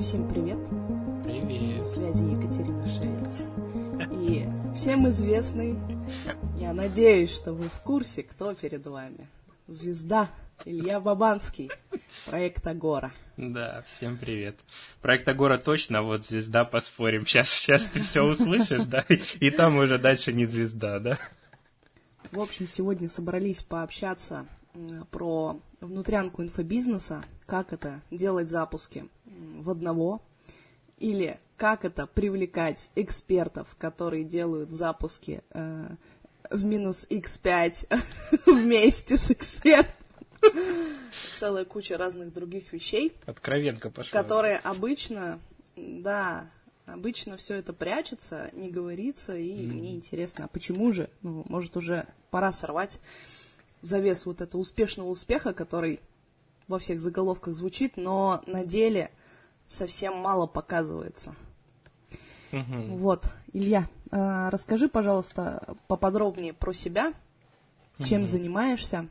Всем привет! Привет! На связи Екатерина Шевец. И всем известный, я надеюсь, что вы в курсе, кто перед вами. Звезда Илья Бабанский, проект Агора. Да, всем привет. Проект Агора точно, а вот звезда поспорим. Сейчас, сейчас ты все услышишь, да, и там уже дальше не звезда, да? В общем, сегодня собрались пообщаться про внутрянку инфобизнеса, как это делать запуски в одного, или как это привлекать экспертов, которые делают запуски э, в минус x5 вместе с экспертом. Целая куча разных других вещей. Откровенка пошла. Которые обычно, да, обычно все это прячется, не говорится, и mm. мне интересно, а почему же? Ну, может, уже пора сорвать завес вот этого успешного успеха, который во всех заголовках звучит, но на деле совсем мало показывается. Угу. Вот, Илья, э, расскажи, пожалуйста, поподробнее про себя, чем угу. занимаешься,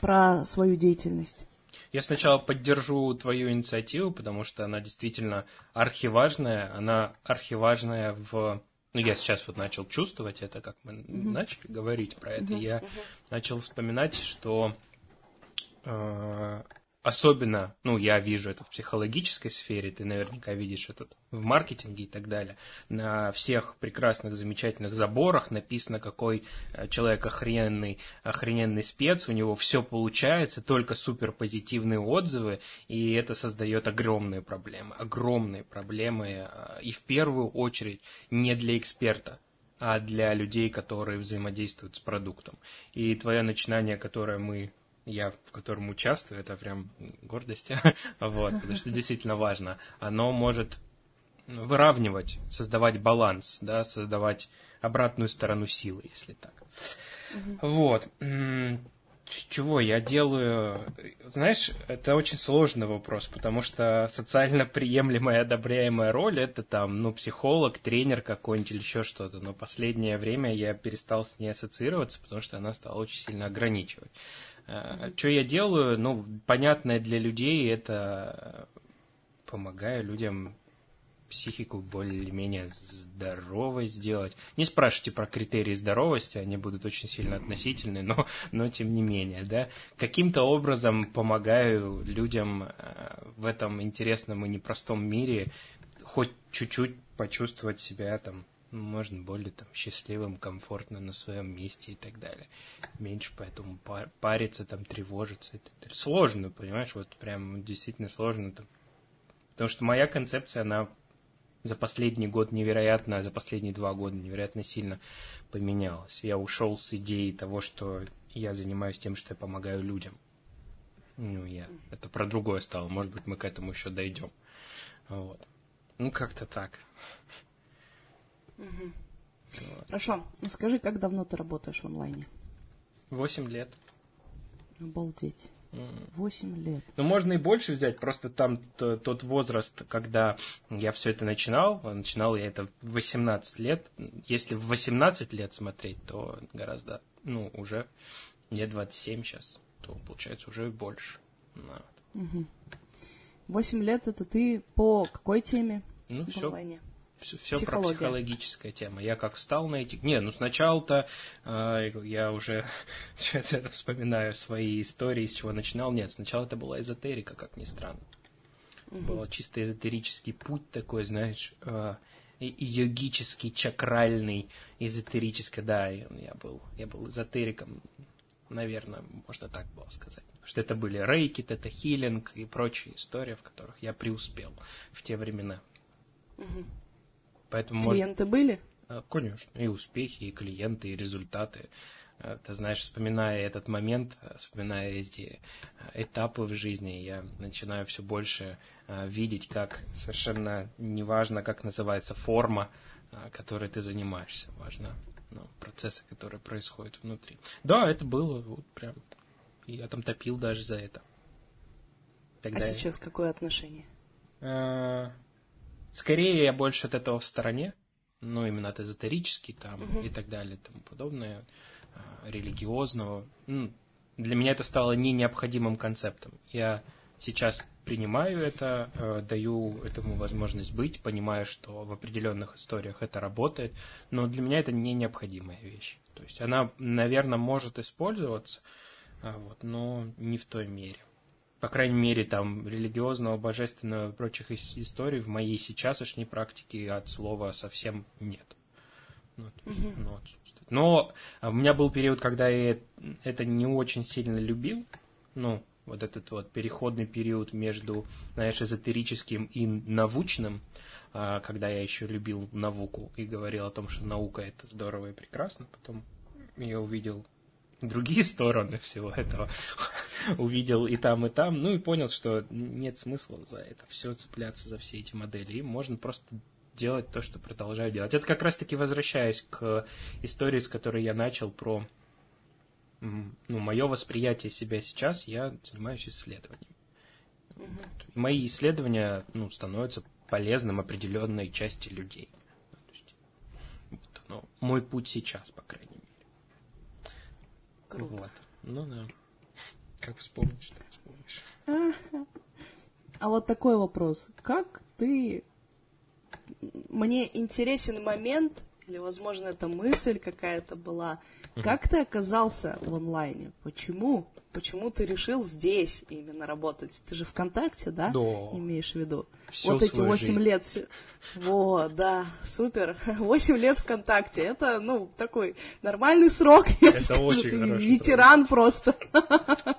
про свою деятельность. Я сначала поддержу твою инициативу, потому что она действительно архиважная. Она архиважная в... Ну, я сейчас вот начал чувствовать это, как мы mm-hmm. начали говорить про это. Mm-hmm. Я mm-hmm. начал вспоминать, что э, особенно, ну, я вижу это в психологической сфере, ты наверняка видишь это в маркетинге и так далее, на всех прекрасных, замечательных заборах написано, какой э, человек охрененный, охрененный спец, у него все получается, только супер позитивные отзывы, и это создает огромные проблемы, огромные проблемы, э, и в первую очередь не для эксперта, а для людей, которые взаимодействуют с продуктом. И твое начинание, которое мы я в котором участвую, это прям гордость, вот, потому что действительно важно. Оно может выравнивать, создавать баланс, да, создавать обратную сторону силы, если так. Угу. Вот. Чего я делаю? Знаешь, это очень сложный вопрос, потому что социально приемлемая, одобряемая роль это там, ну, психолог, тренер какой-нибудь или еще что-то. Но последнее время я перестал с ней ассоциироваться, потому что она стала очень сильно ограничивать. Э, что я делаю? Ну, понятное для людей, это помогаю людям психику более-менее здоровой сделать. Не спрашивайте про критерии здоровости, они будут очень сильно относительны, но, но тем не менее, да. Каким-то образом помогаю людям э, в этом интересном и непростом мире хоть чуть-чуть почувствовать себя там можно более там счастливым, комфортно на своем месте и так далее. Меньше поэтому париться, там, тревожиться. Это сложно, понимаешь, вот прям действительно сложно. Там. Потому что моя концепция, она за последний год невероятно, за последние два года невероятно сильно поменялась. Я ушел с идеи того, что я занимаюсь тем, что я помогаю людям. Ну, я. Это про другое стало. Может быть, мы к этому еще дойдем. Вот. Ну, как-то так. Угу. Вот. Хорошо. Скажи, как давно ты работаешь в онлайне? Восемь лет. Обалдеть. Восемь лет. Ну, можно и больше взять, просто там тот возраст, когда я все это начинал, начинал я это в 18 лет. Если в 18 лет смотреть, то гораздо, ну, уже мне 27 сейчас, то получается уже больше. Угу. 8 лет это ты по какой теме? Ну, в все, онлайне? Все, все про психологическая тема. Я как стал на эти... Не, ну сначала-то э, я уже сейчас это вспоминаю свои истории, с чего начинал. Нет, сначала это была эзотерика, как ни странно. Угу. Был чисто эзотерический путь такой, знаешь, э, йогический, чакральный, эзотерический, да, я был, я был эзотериком, наверное, можно так было сказать. что это были рейки, тета-хилинг и прочие истории, в которых я преуспел в те времена. Угу. Поэтому Клиенты может... были? А, конечно, и успехи, и клиенты, и результаты. А, ты знаешь, вспоминая этот момент, а, вспоминая эти этапы в жизни, я начинаю все больше видеть, как совершенно неважно, как называется форма, которой ты занимаешься, важно ну, процессы, которые происходят внутри. Да, это было вот прям, я там топил даже за это. Тогда а сейчас я... какое отношение? Скорее я больше от этого в стороне, ну, именно от эзотерический там угу. и так далее, и тому подобное, а, религиозного. Ну, для меня это стало не необходимым концептом. Я сейчас принимаю это, э, даю этому возможность быть, понимая, что в определенных историях это работает, но для меня это не необходимая вещь. То есть она, наверное, может использоваться, а, вот, но не в той мере. По крайней мере, там религиозного, божественного и прочих историй в моей сейчасшней практике от слова совсем нет. Ну, угу. ну, отсутствует. Но а, у меня был период, когда я это не очень сильно любил. Ну, вот этот вот переходный период между, знаешь, эзотерическим и научным, а, когда я еще любил науку и говорил о том, что наука это здорово и прекрасно, потом я увидел другие стороны всего этого, увидел и там, и там, ну и понял, что нет смысла за это все цепляться за все эти модели, и можно просто делать то, что продолжаю делать. Это как раз-таки возвращаясь к истории, с которой я начал про ну, мое восприятие себя сейчас, я занимаюсь исследованием. Угу. Мои исследования ну, становятся полезным определенной части людей. То есть, вот, ну, мой путь сейчас, по крайней мере. Круто. Вот. Ну да. Как вспомнишь, так вспомнишь. А вот такой вопрос. Как ты... Мне интересен момент, или, возможно, это мысль какая-то была, как ты оказался в онлайне? Почему? Почему ты решил здесь именно работать? Ты же ВКонтакте, да? Да. Имеешь в виду? Всю вот эти восемь лет. Все... Вот, да, супер. Восемь лет ВКонтакте. Это, ну, такой нормальный срок. Я Это скажу. очень Ты хороший ветеран просто.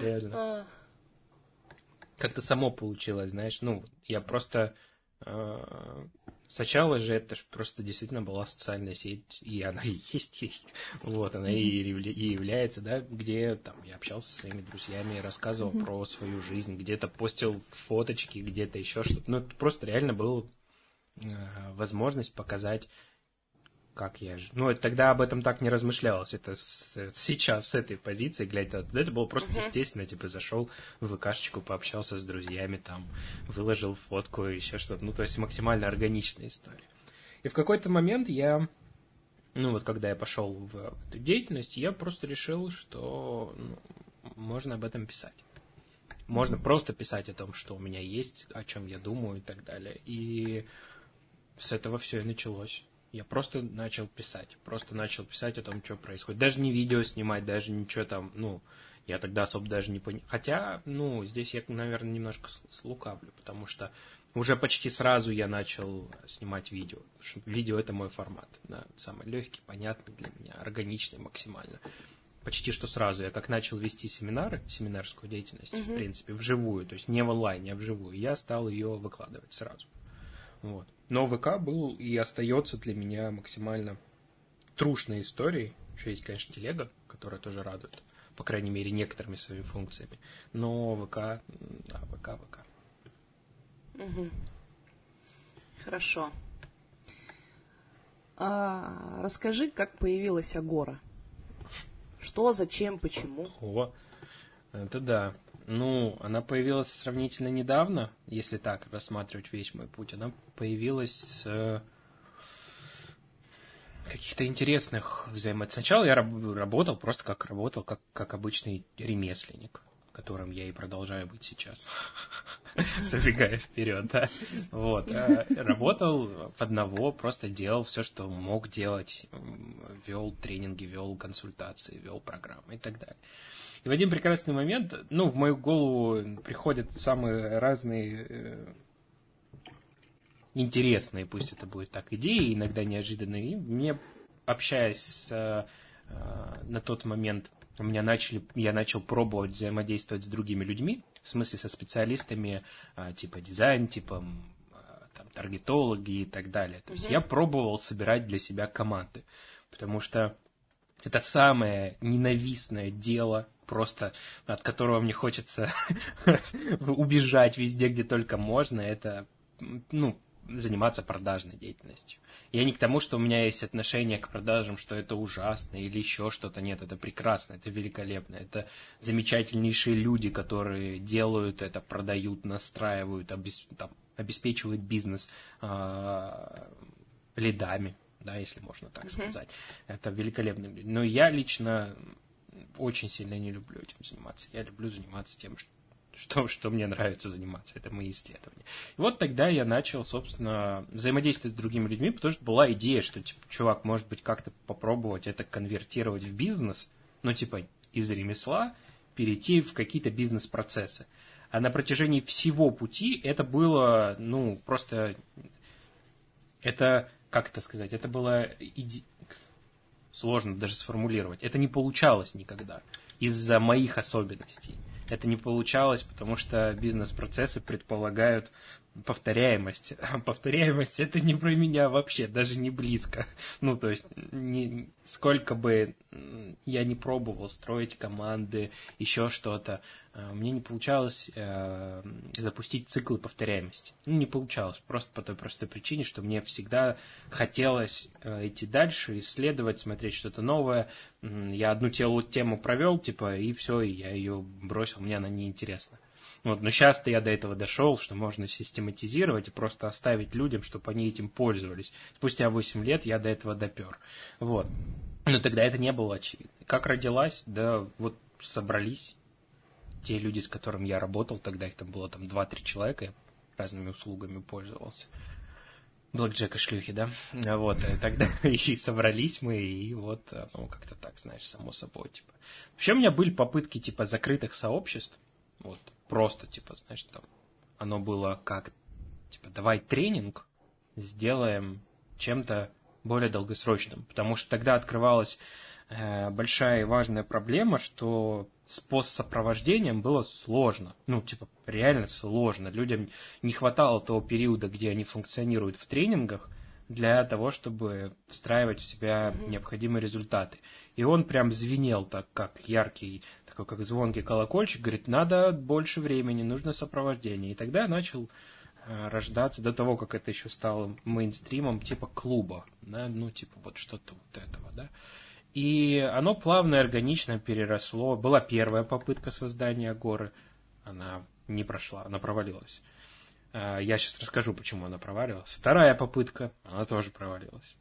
Реально. А, Как-то само получилось, знаешь. Ну, я просто... э, Сначала же это ж просто действительно была социальная сеть, и она и есть, есть. Вот, она и, и является, да, где там я общался со своими друзьями, рассказывал про свою жизнь, где-то постил фоточки, где-то еще что-то. Ну, это просто реально была э, возможность показать, как я... Ну, тогда об этом так не размышлялось. Это с- сейчас с этой позиции, глядя, это, было просто естественно, типа, зашел в ВКшечку, пообщался с друзьями, там, выложил фотку, еще что-то. Ну, то есть максимально органичная история. И в какой-то момент я, ну, вот когда я пошел в эту деятельность, я просто решил, что ну, можно об этом писать. Можно просто писать о том, что у меня есть, о чем я думаю и так далее. И с этого все и началось. Я просто начал писать. Просто начал писать о том, что происходит. Даже не видео снимать, даже ничего там, ну, я тогда особо даже не понял. Хотя, ну, здесь я, наверное, немножко слукавлю, потому что уже почти сразу я начал снимать видео. Потому что видео это мой формат. Да, самый легкий, понятный для меня, органичный максимально. Почти что сразу. Я как начал вести семинары, семинарскую деятельность, в принципе, вживую, то есть не в онлайне, а вживую, я стал ее выкладывать сразу. Вот. Но ВК был и остается для меня максимально трушной историей. Еще есть, конечно, телега, которая тоже радует, по крайней мере, некоторыми своими функциями. Но ВК, да, ВК, ВК. Хорошо. А, расскажи, как появилась Агора. Что, зачем, почему? О, это да. Ну, она появилась сравнительно недавно, если так рассматривать весь мой путь. Она появилась с э, каких-то интересных взаимодействий. Сначала я раб- работал просто как работал, как, как обычный ремесленник, которым я и продолжаю быть сейчас, забегая вперед, да. Вот. а, Работал в одного, просто делал все, что мог делать. Вел тренинги, вел консультации, вел программы и так далее. И в один прекрасный момент, ну, в мою голову приходят самые разные э, интересные, пусть это будет так, идеи, иногда неожиданные. И мне, общаясь с, э, э, на тот момент, у меня начали, я начал пробовать взаимодействовать с другими людьми, в смысле со специалистами э, типа дизайн, типа э, там, таргетологи и так далее. То есть я пробовал собирать для себя команды, потому что это самое ненавистное дело, просто от которого мне хочется убежать везде, где только можно. Это, ну, заниматься продажной деятельностью. Я не к тому, что у меня есть отношение к продажам, что это ужасно или еще что-то. Нет, это прекрасно, это великолепно. Это замечательнейшие люди, которые делают это, продают, настраивают, обес- там, обеспечивают бизнес а, лидами, да, если можно так сказать. Это великолепные люди. Но я лично очень сильно не люблю этим заниматься. Я люблю заниматься тем, ш- что, что мне нравится заниматься, это мои исследования. И вот тогда я начал, собственно, взаимодействовать с другими людьми, потому что была идея, что, типа, чувак, может быть, как-то попробовать это конвертировать в бизнес, ну, типа, из ремесла перейти в какие-то бизнес-процессы. А на протяжении всего пути это было, ну, просто... Это, как это сказать, это было иде... сложно даже сформулировать. Это не получалось никогда из-за моих особенностей. Это не получалось, потому что бизнес-процессы предполагают повторяемость. повторяемость это не про меня вообще, даже не близко. Ну, то есть, не, сколько бы я не пробовал строить команды, еще что-то, э, мне не получалось э, запустить циклы повторяемости. Ну, не получалось, просто по той простой причине, что мне всегда хотелось э, идти дальше, исследовать, смотреть что-то новое. Я одну тему провел, типа, и все, и я ее бросил, мне она неинтересна. Вот, но сейчас-то я до этого дошел, что можно систематизировать и просто оставить людям, чтобы они этим пользовались. Спустя 8 лет я до этого допер. Вот. Но тогда это не было очевидно. Как родилась? Да вот собрались те люди, с которыми я работал, тогда их там было там 2-3 человека, я разными услугами пользовался. Блэкджек и шлюхи, да? Вот, и тогда и собрались мы, и вот, ну, как-то так, знаешь, само собой, типа. Вообще у меня были попытки, типа, закрытых сообществ, вот, просто, типа, знаешь, там, оно было как, типа, давай тренинг сделаем чем-то более долгосрочным, потому что тогда открывалась э, большая и важная проблема, что с постсопровождением было сложно, ну, типа, реально сложно. Людям не хватало того периода, где они функционируют в тренингах, для того, чтобы встраивать в себя необходимые результаты. И он прям звенел так, как яркий такой как звонкий колокольчик, говорит, надо больше времени, нужно сопровождение. И тогда начал э, рождаться до того, как это еще стало мейнстримом типа клуба, да, ну типа вот что-то вот этого, да. И оно плавно и органично переросло. Была первая попытка создания горы, она не прошла, она провалилась. Э, я сейчас расскажу, почему она провалилась. Вторая попытка, она тоже провалилась.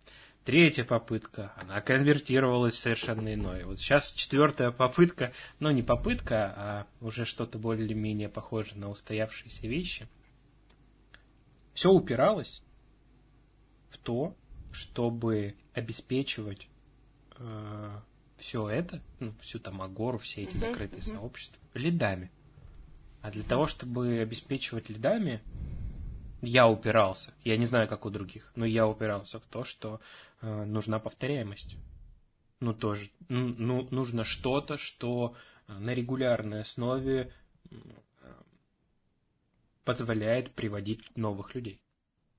Третья попытка, она конвертировалась совершенно иное. Вот сейчас четвертая попытка, но не попытка, а уже что-то более-менее похожее на устоявшиеся вещи. Все упиралось в то, чтобы обеспечивать э, все это, ну, всю там Агору, все эти закрытые сообщества, лидами. А для того, чтобы обеспечивать лидами, я упирался. Я не знаю, как у других, но я упирался в то, что э, нужна повторяемость. Ну, тоже, ну, ну нужно что-то, что на регулярной основе э, позволяет приводить новых людей.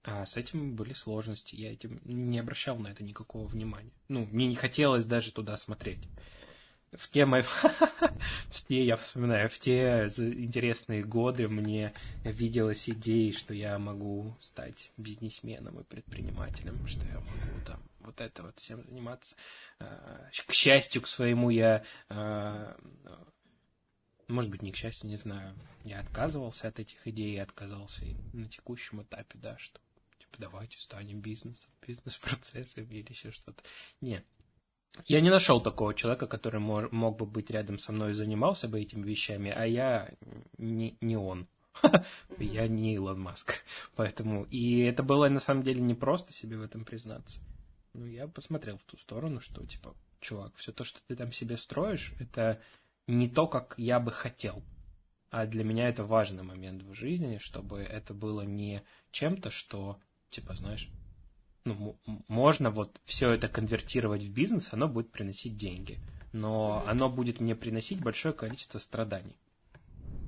А с этим были сложности. Я этим не обращал на это никакого внимания. Ну, мне не хотелось даже туда смотреть в те мои, в те, я вспоминаю, в те интересные годы мне виделась идея, что я могу стать бизнесменом и предпринимателем, что я могу там вот это вот всем заниматься. А, к счастью, к своему я, а, может быть, не к счастью, не знаю, я отказывался от этих идей, я отказался и на текущем этапе, да, что типа давайте станем бизнесом, бизнес-процессом или еще что-то. Нет, я не нашел такого человека, который мог, мог бы быть рядом со мной и занимался бы этими вещами, а я не, не он. Я не Илон Маск. Поэтому... И это было на самом деле не просто себе в этом признаться. Ну, я посмотрел в ту сторону, что, типа, чувак, все то, что ты там себе строишь, это не то, как я бы хотел. А для меня это важный момент в жизни, чтобы это было не чем-то, что, типа, знаешь, ну, можно вот все это конвертировать в бизнес, оно будет приносить деньги. Но оно будет мне приносить большое количество страданий.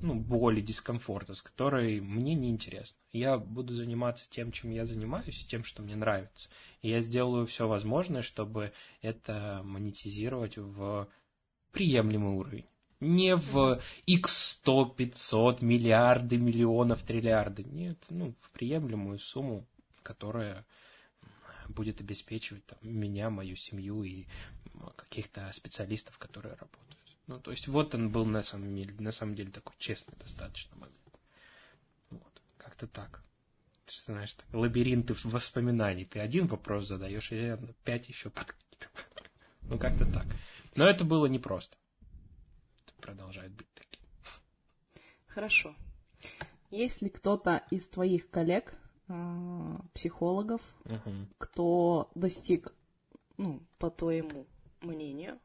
Ну, боли, дискомфорта, с которой мне не интересно. Я буду заниматься тем, чем я занимаюсь, и тем, что мне нравится. И я сделаю все возможное, чтобы это монетизировать в приемлемый уровень. Не в x 100, 500, миллиарды, миллионов, триллиарды. Нет, ну, в приемлемую сумму, которая будет обеспечивать там, меня, мою семью и каких-то специалистов, которые работают. Ну, то есть вот он был на самом деле, на самом деле такой честный достаточно момент. Вот, как-то так. Ты знаешь, так, лабиринты воспоминаний. Ты один вопрос задаешь, и пять еще под Ну, как-то так. Но это было непросто. Это продолжает быть таким. Хорошо. Есть ли кто-то из твоих коллег, психологов, Угу. кто достиг, ну, по твоему мнению,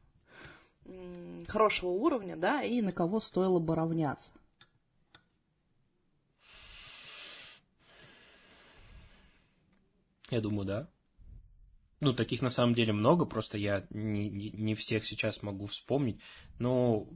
хорошего уровня, да, и на кого стоило бы равняться? Я думаю, да. Ну, таких на самом деле много, просто я не, не всех сейчас могу вспомнить. Но,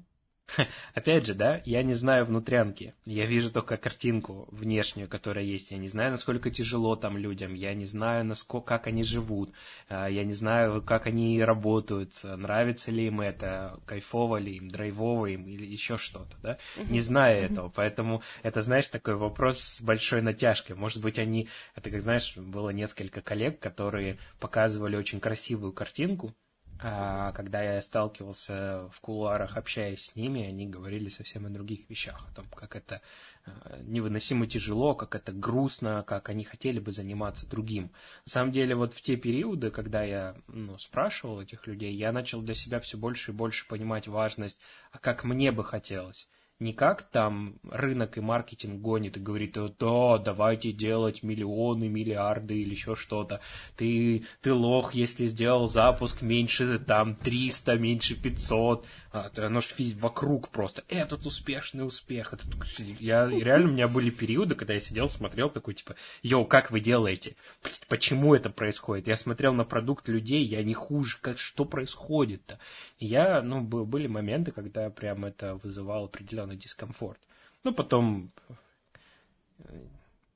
опять же, да, я не знаю внутрянки. Я вижу только картинку внешнюю, которая есть. Я не знаю, насколько тяжело там людям. Я не знаю, насколько, как они живут. А, Я не знаю, как они работают. Нравится ли им это, кайфово ли им, драйвово им или еще что-то, да. Не знаю этого, поэтому это, знаешь, такой вопрос с большой натяжкой. Может быть, они, это как, знаешь, было несколько коллег, которые показывали очень красивую картинку, когда я сталкивался в кулуарах, общаясь с ними, они говорили совсем о других вещах, о том, как это э, невыносимо тяжело, как это грустно, как они хотели бы заниматься другим. На самом деле, вот в те периоды, когда я ну, спрашивал этих людей, я начал для себя все больше и больше понимать важность, а как мне бы хотелось. Не как там рынок и маркетинг гонит и говорит, «Э, да, давайте делать миллионы, миллиарды или еще что-то. Ты, ты лох, если сделал запуск меньше там 300, меньше 500. Же физит вокруг просто. Этот успешный успех. Этот... Я, реально у меня были периоды, когда я сидел, смотрел такой, типа, йоу, как вы делаете? Почему это происходит? Я смотрел на продукт людей, я не хуже. Как, что происходит-то? Я, ну, был- были моменты, когда прям это вызывало определенный дискомфорт. Ну, потом э,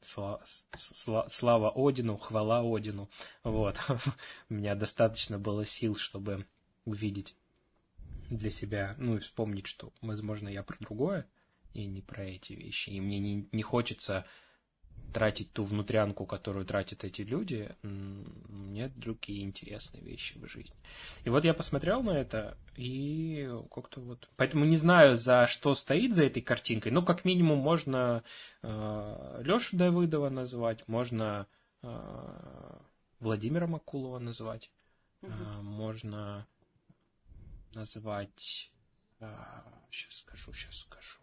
сла- сла- слава Одину, хвала Одину. Вот. У меня достаточно было сил, чтобы увидеть для себя, ну и вспомнить, что, возможно, я про другое и не про эти вещи. И мне не, не хочется тратить ту внутрянку, которую тратят эти люди. Мне другие интересные вещи в жизни. И вот я посмотрел на это, и как-то вот... Поэтому не знаю, за что стоит за этой картинкой. Ну, как минимум, можно э, Лешу Давыдова назвать, можно э, Владимира Макулова назвать, э, можно назвать... сейчас скажу, сейчас скажу.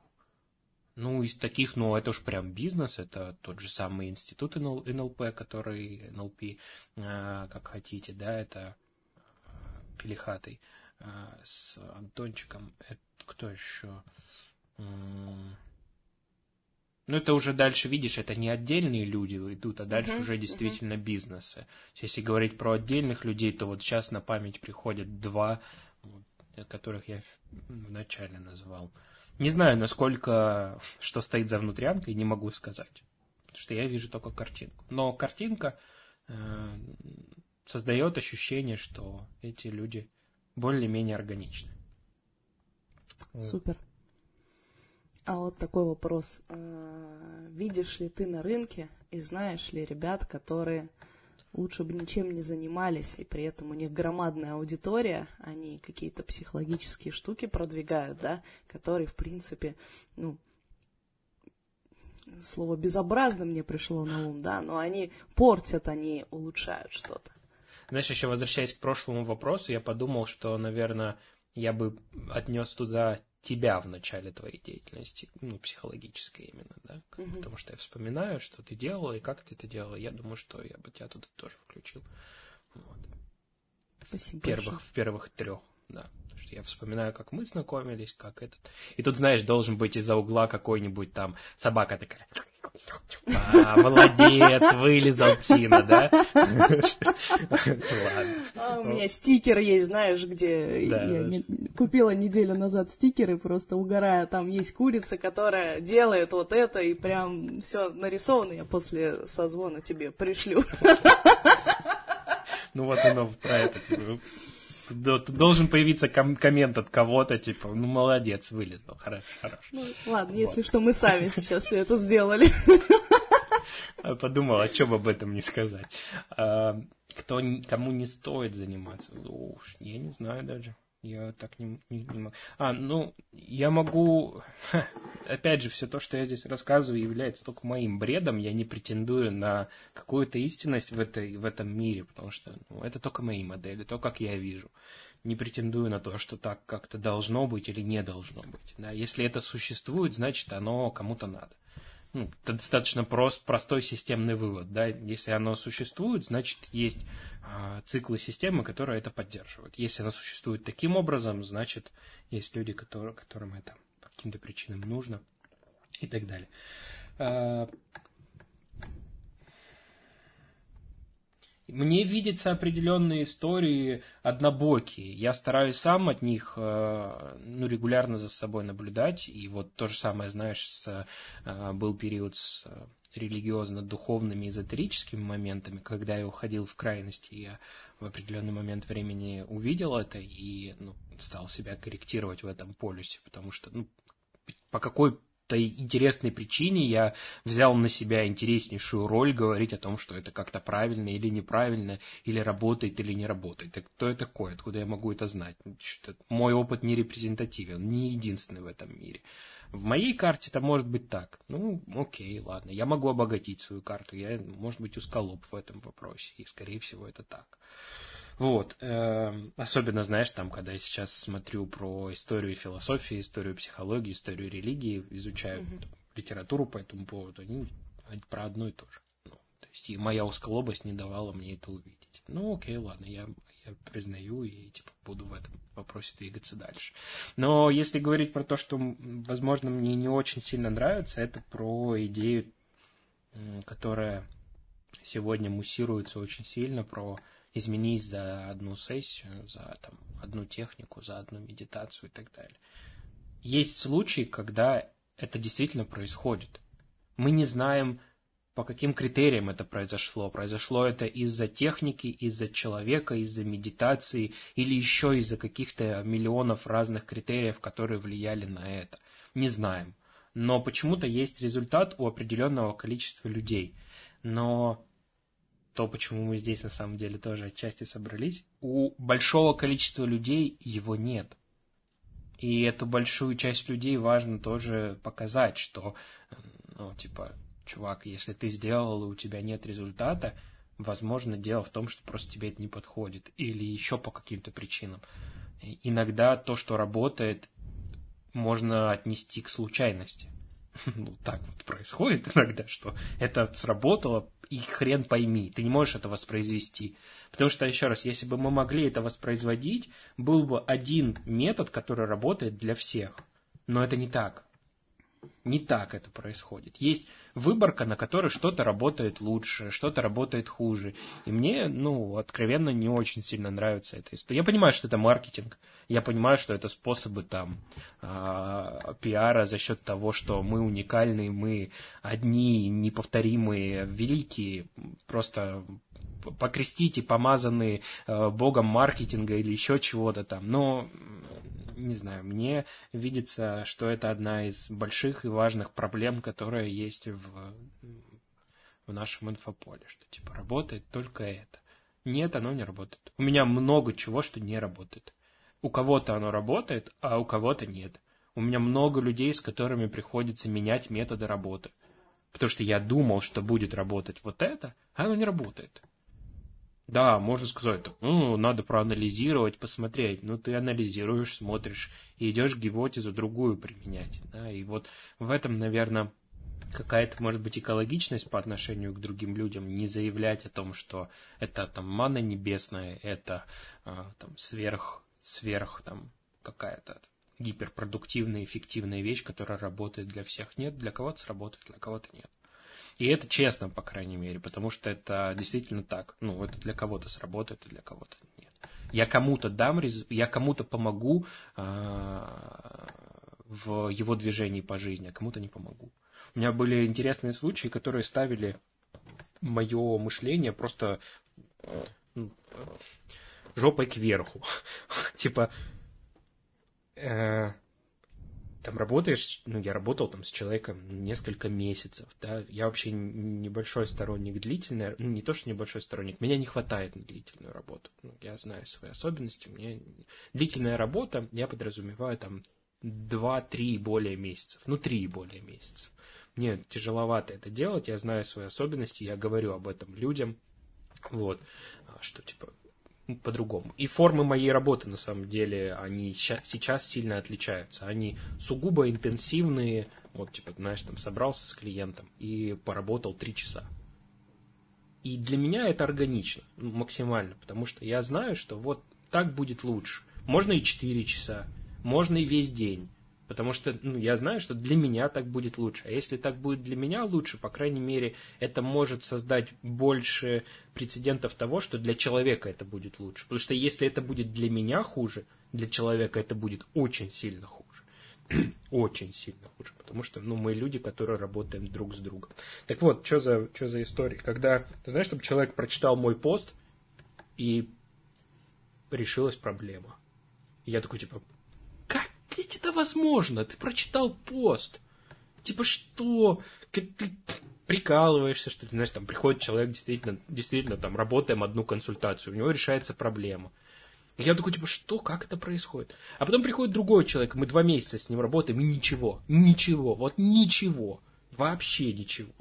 Ну, из таких, ну, это уж прям бизнес, это тот же самый институт НЛ НЛП, который, НЛП, э, как хотите, да, это э, Пелихатый с Антончиком. Это кто еще? Ну, это уже дальше, видишь, это не отдельные люди идут, а дальше Мгм, уже действительно бизнесы. Если говорить про отдельных людей, то вот сейчас на память приходят два, вот, которых я в начале назвал. Не знаю, насколько, что стоит за внутрянкой, не могу сказать. Потому что я вижу только картинку. Но картинка э, создает ощущение, что эти люди более-менее органичны. Супер. А вот такой вопрос. А, Видишь ли ты на рынке и знаешь ли ребят, которые лучше бы ничем не занимались, и при этом у них громадная аудитория, они какие-то психологические штуки продвигают, да, которые, в принципе, ну, слово безобразно мне пришло на ум, да, но они портят, они улучшают что-то. Знаешь, еще возвращаясь к прошлому вопросу, я подумал, что, наверное, я бы отнес туда тебя в начале твоей деятельности, ну, психологической именно, да, Мгм. потому что я вспоминаю, что ты делала и как ты это делала. Я думаю, что я бы тебя туда тоже включил. Вот. Спасибо первых, большое. в первых трех, да. Потому что я вспоминаю, как мы знакомились, как этот. И тут, знаешь, должен быть из-за угла какой-нибудь там собака такая. А, молодец, вылезал Тина, да? А, у меня стикер есть, знаешь, где Да, я не- купила неделю назад стикеры, просто угорая. Там есть курица, которая делает вот это, и прям все нарисовано. Я после созвона тебе пришлю. Ну вот оно про это. Должен появиться ком- коммент от кого-то, типа, ну молодец, вылезал, хорошо, хорошо. Ну, ладно, если что, мы сами сейчас это сделали. А Подумал, о чем об этом не сказать. А, Кто, кому не стоит заниматься? Уж, я не знаю даже. Я так не, не, не могу. А, ну, я могу... Ха, опять же, все то, что я здесь рассказываю, является только моим бредом. Я не претендую на какую-то истинность в, этой, в этом мире, потому что ну, это только мои модели, то, как я вижу. не претендую на то, что так как-то должно быть или не должно быть. Да? Если это существует, значит, оно кому-то надо. Ну, это достаточно прост, простой системный вывод. Да? Если оно существует, значит, есть э, циклы системы, которые это поддерживают. Если оно существует таким образом, значит, есть люди, которые, которым это по каким-то причинам нужно и так далее. А, Мне видятся определенные истории однобокие. Я стараюсь сам от них э, ну, регулярно за собой наблюдать. И вот то же самое, знаешь, с, э, был период с э, религиозно-духовными, эзотерическими моментами, когда я уходил в крайности, я в определенный момент времени увидел это и ну, стал себя корректировать в этом полюсе, потому что ну, по какой какой интересной причине я взял на себя интереснейшую роль говорить о том, что это как-то правильно или неправильно, или работает, или не работает. Так кто я такой, откуда я могу это знать? Мой опыт не репрезентативен, не единственный в этом мире. В моей карте это может быть так. Ну, окей, ладно. Я могу обогатить свою карту. Я, может быть, усколоп в этом вопросе. И, скорее всего, это так. Вот. Эм, особенно, знаешь, там, когда я сейчас смотрю про историю философии, историю психологии, историю религии, изучаю mm-hmm. литературу по этому поводу, они про одно и то же. Ну, то есть и моя узколобость не давала мне это увидеть. Ну, окей, ладно, я, я признаю и типа буду в этом вопросе двигаться дальше. Но если говорить про то, что, возможно, мне не очень сильно нравится, это про идею, которая сегодня муссируется очень сильно, про изменить за одну сессию, за там, одну технику, за одну медитацию и так далее. Есть случаи, когда это действительно происходит. Мы не знаем, по каким критериям это произошло. Произошло это из-за техники, из-за человека, из-за медитации или еще из-за каких-то миллионов разных критериев, которые влияли на это. Не знаем. Но почему-то есть результат у определенного количества людей. Но то, почему мы здесь на самом деле тоже отчасти собрались, у большого количества людей его нет. И эту большую часть людей важно тоже показать, что, ну, типа, чувак, если ты сделал, и у тебя нет результата, возможно, дело в том, что просто тебе это не подходит. Или еще по каким-то причинам. Иногда то, что работает, можно отнести к случайности. Ну, так вот происходит иногда, что это сработало, и хрен пойми, ты не можешь это воспроизвести. Потому что, еще раз, если бы мы могли это воспроизводить, был бы один метод, который работает для всех. Но это не так. Не так это происходит. Есть выборка, на которой что-то работает лучше, что-то работает хуже. И мне, ну, откровенно, не очень сильно нравится эта история. Я понимаю, что это маркетинг. Я понимаю, что это способы там э, пиара за счет того, что мы уникальные, мы одни, неповторимые, великие. Просто покрестите, помазанные э, богом маркетинга или еще чего-то там. Но не знаю, мне видится, что это одна из больших и важных проблем, которая есть в, в нашем инфополе, что типа работает только это. Нет, оно не работает. У меня много чего, что не работает. У кого-то оно работает, а у кого-то нет. У меня много людей, с которыми приходится менять методы работы. Потому что я думал, что будет работать вот это, а оно не работает. Да, можно сказать, ну, надо проанализировать, посмотреть. Ну, ты анализируешь, смотришь и идешь гипотезу другую применять. Да? И вот в этом, наверное, какая-то, может быть, экологичность по отношению к другим людям, не заявлять о том, что это там мана небесная, это а, там сверх, сверх там какая-то гиперпродуктивная, эффективная вещь, которая работает для всех. Нет, для кого-то сработает, для кого-то нет. И это честно, по крайней мере, потому что это действительно так. Ну, это для кого-то сработает, а для кого-то нет. Я кому-то дам, я кому-то помогу э, в его движении по жизни, а кому-то не помогу. У меня были интересные случаи, которые ставили мое мышление просто э, ну, жопой кверху. типа, э, там работаешь, ну, я работал там с человеком несколько месяцев, да, я вообще небольшой сторонник длительной, ну, не то, что небольшой сторонник, меня не хватает на длительную работу, ну, я знаю свои особенности, мне длительная работа, я подразумеваю там 2-3 более месяцев, ну, 3 более месяцев. Мне тяжеловато это делать, я знаю свои особенности, я говорю об этом людям, вот, а что, типа, по-другому. И формы моей работы, на самом деле, они сейчас сильно отличаются. Они сугубо интенсивные. Вот, типа, знаешь, там собрался с клиентом и поработал три часа. И для меня это органично, ну, максимально, потому что я знаю, что вот так будет лучше. Можно и 4 часа, можно и весь день. Потому что ну, я знаю, что для меня так будет лучше. А если так будет для меня лучше, по крайней мере, это может создать больше прецедентов того, что для человека это будет лучше. Потому что если это будет для меня хуже, для человека это будет очень сильно хуже. очень сильно хуже, потому что ну, мы люди, которые работаем друг с другом. Так вот, что за, что за история? Когда, ты знаешь, чтобы человек прочитал мой пост, и решилась проблема. Я такой, типа, ведь это возможно? Ты прочитал пост. Типа, что? Ты прикалываешься, что ли? Знаешь, там приходит человек, действительно, действительно, там, работаем одну консультацию, у него решается проблема. И я такой, типа, что, как это происходит? А потом приходит другой человек, мы два месяца с ним работаем, и ничего, ничего, вот ничего, вообще ничего.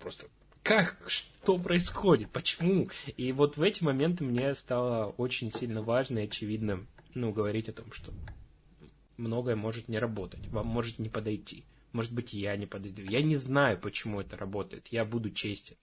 Просто как, что происходит, почему? И вот в эти моменты мне стало очень сильно важно и очевидно, ну, говорить о том, что многое может не работать, вам может не подойти. Может быть, я не подойду. Я не знаю, почему это работает. Я буду честен.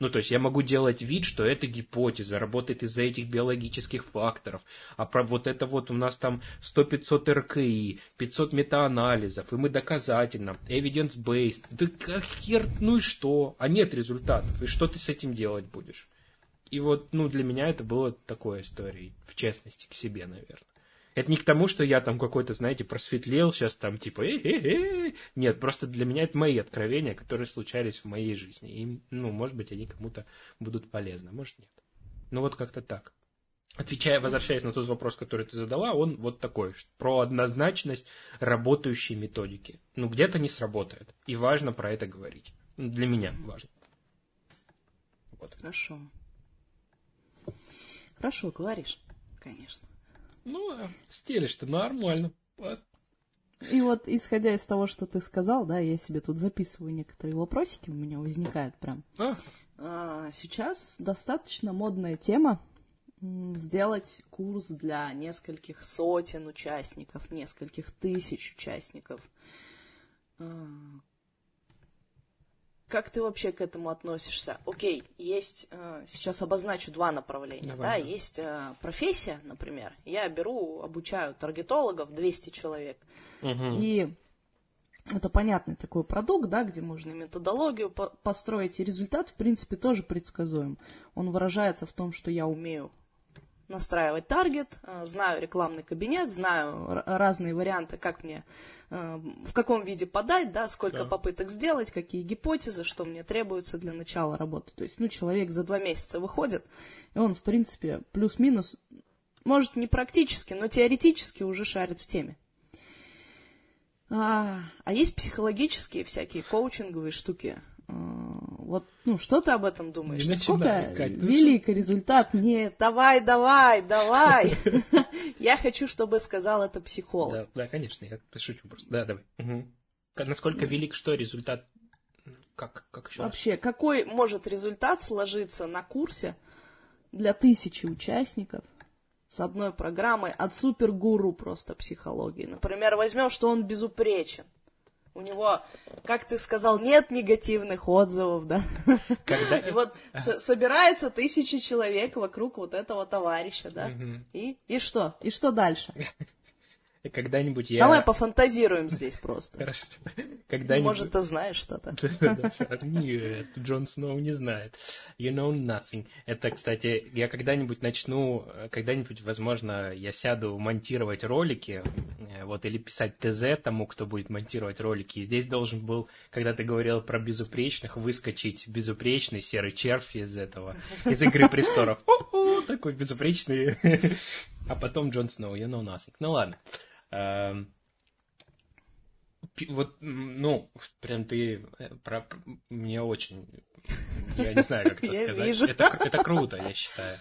Ну, то есть я могу делать вид, что это гипотеза, работает из-за этих биологических факторов. А про вот это вот у нас там 100-500 РКИ, 500 метаанализов, и мы доказательно, evidence-based. Да как хер, ну и что? А нет результатов. И что ты с этим делать будешь? И вот, ну, для меня это было такой историей, в честности, к себе, наверное. Это не к тому, что я там какой-то, знаете, просветлел сейчас там типа э -э -э. Нет, просто для меня это мои откровения, которые случались в моей жизни. И, ну, может быть, они кому-то будут полезны, может нет. Ну вот как-то так. Отвечая, возвращаясь на тот вопрос, который ты задала, он вот такой, про однозначность работающей методики. Ну, где-то не сработает. И важно про это говорить. Для меня важно. Вот. Хорошо. Хорошо, говоришь, конечно. Ну, а стелишь-то нормально. И вот, исходя из того, что ты сказал, да, я себе тут записываю некоторые вопросики, у меня возникают прям. А? А, сейчас достаточно модная тема сделать курс для нескольких сотен участников, нескольких тысяч участников. Как ты вообще к этому относишься? Окей, есть, э, сейчас обозначу два направления, Давай. да, есть э, профессия, например, я беру, обучаю таргетологов, 200 человек, угу. и это понятный такой продукт, да, где можно методологию по построить, и результат, в принципе, тоже предсказуем. Он выражается в том, что я умею настраивать таргет, э, знаю рекламный кабинет, знаю разные варианты, как мне, э, в каком виде подать, да, сколько да. попыток сделать, какие гипотезы, что мне требуется для начала работы. То есть, ну, человек за два месяца выходит, и он, в принципе, плюс-минус, может, не практически, но теоретически уже шарит в теме. А, а есть психологические всякие коучинговые штуки, Э, вот, ну, что ты об этом думаешь? Не Насколько Кать, велик результат? Нет, давай, давай, давай. Я хочу, чтобы сказал это психолог. Да, конечно, я шучу просто. Да, давай. Насколько велик что результат? Как, как еще Вообще, какой может результат сложиться на курсе для тысячи участников с одной программой от супергуру просто психологии? Например, возьмем, что он безупречен. У него, как ты сказал, нет негативных отзывов, да? Когда... И вот собирается тысяча человек вокруг вот этого товарища, да? И, и что? И что дальше? Когда-нибудь я... Давай пофантазируем здесь просто. Хорошо. Когда-нибудь... Может, ты знаешь что-то. Нет, Джон Сноу не знает. You know nothing. Это, кстати, я когда-нибудь начну, когда-нибудь, возможно, я сяду монтировать ролики, э, вот, или писать ТЗ тому, кто будет монтировать ролики. И здесь должен был, когда ты говорил про безупречных, выскочить безупречный серый червь из этого, из Игры Престолов. Такой безупречный. А потом Джон Сноу, you know nothing. Ну ладно. Эм, вот, ну, прям ты э, про, мне очень, я не знаю, как это сказать. Это, это круто, я считаю.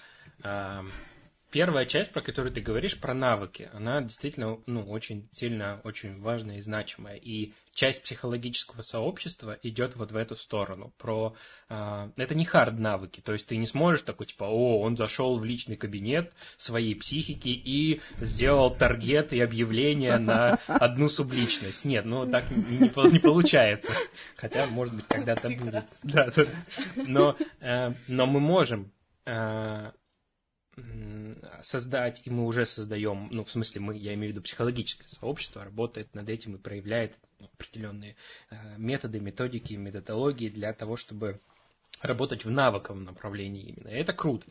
Первая часть, про которую ты говоришь, про навыки, она действительно ну, очень сильно, очень важная и значимая. И часть психологического сообщества идет вот в эту сторону. Про э, это не хард навыки, то есть ты не сможешь такой типа, о, он зашел в личный кабинет своей психики и сделал таргет и объявление на одну субличность. Нет, ну так не, не, не получается. Хотя, может быть, когда-то будет. Да, да. Но, э, но мы можем э, создать, и мы уже создаем, ну, в смысле, мы, я имею в виду психологическое сообщество, работает над этим и проявляет определенные э, методы, методики, методологии для того, чтобы работать в навыковом направлении именно. И это круто.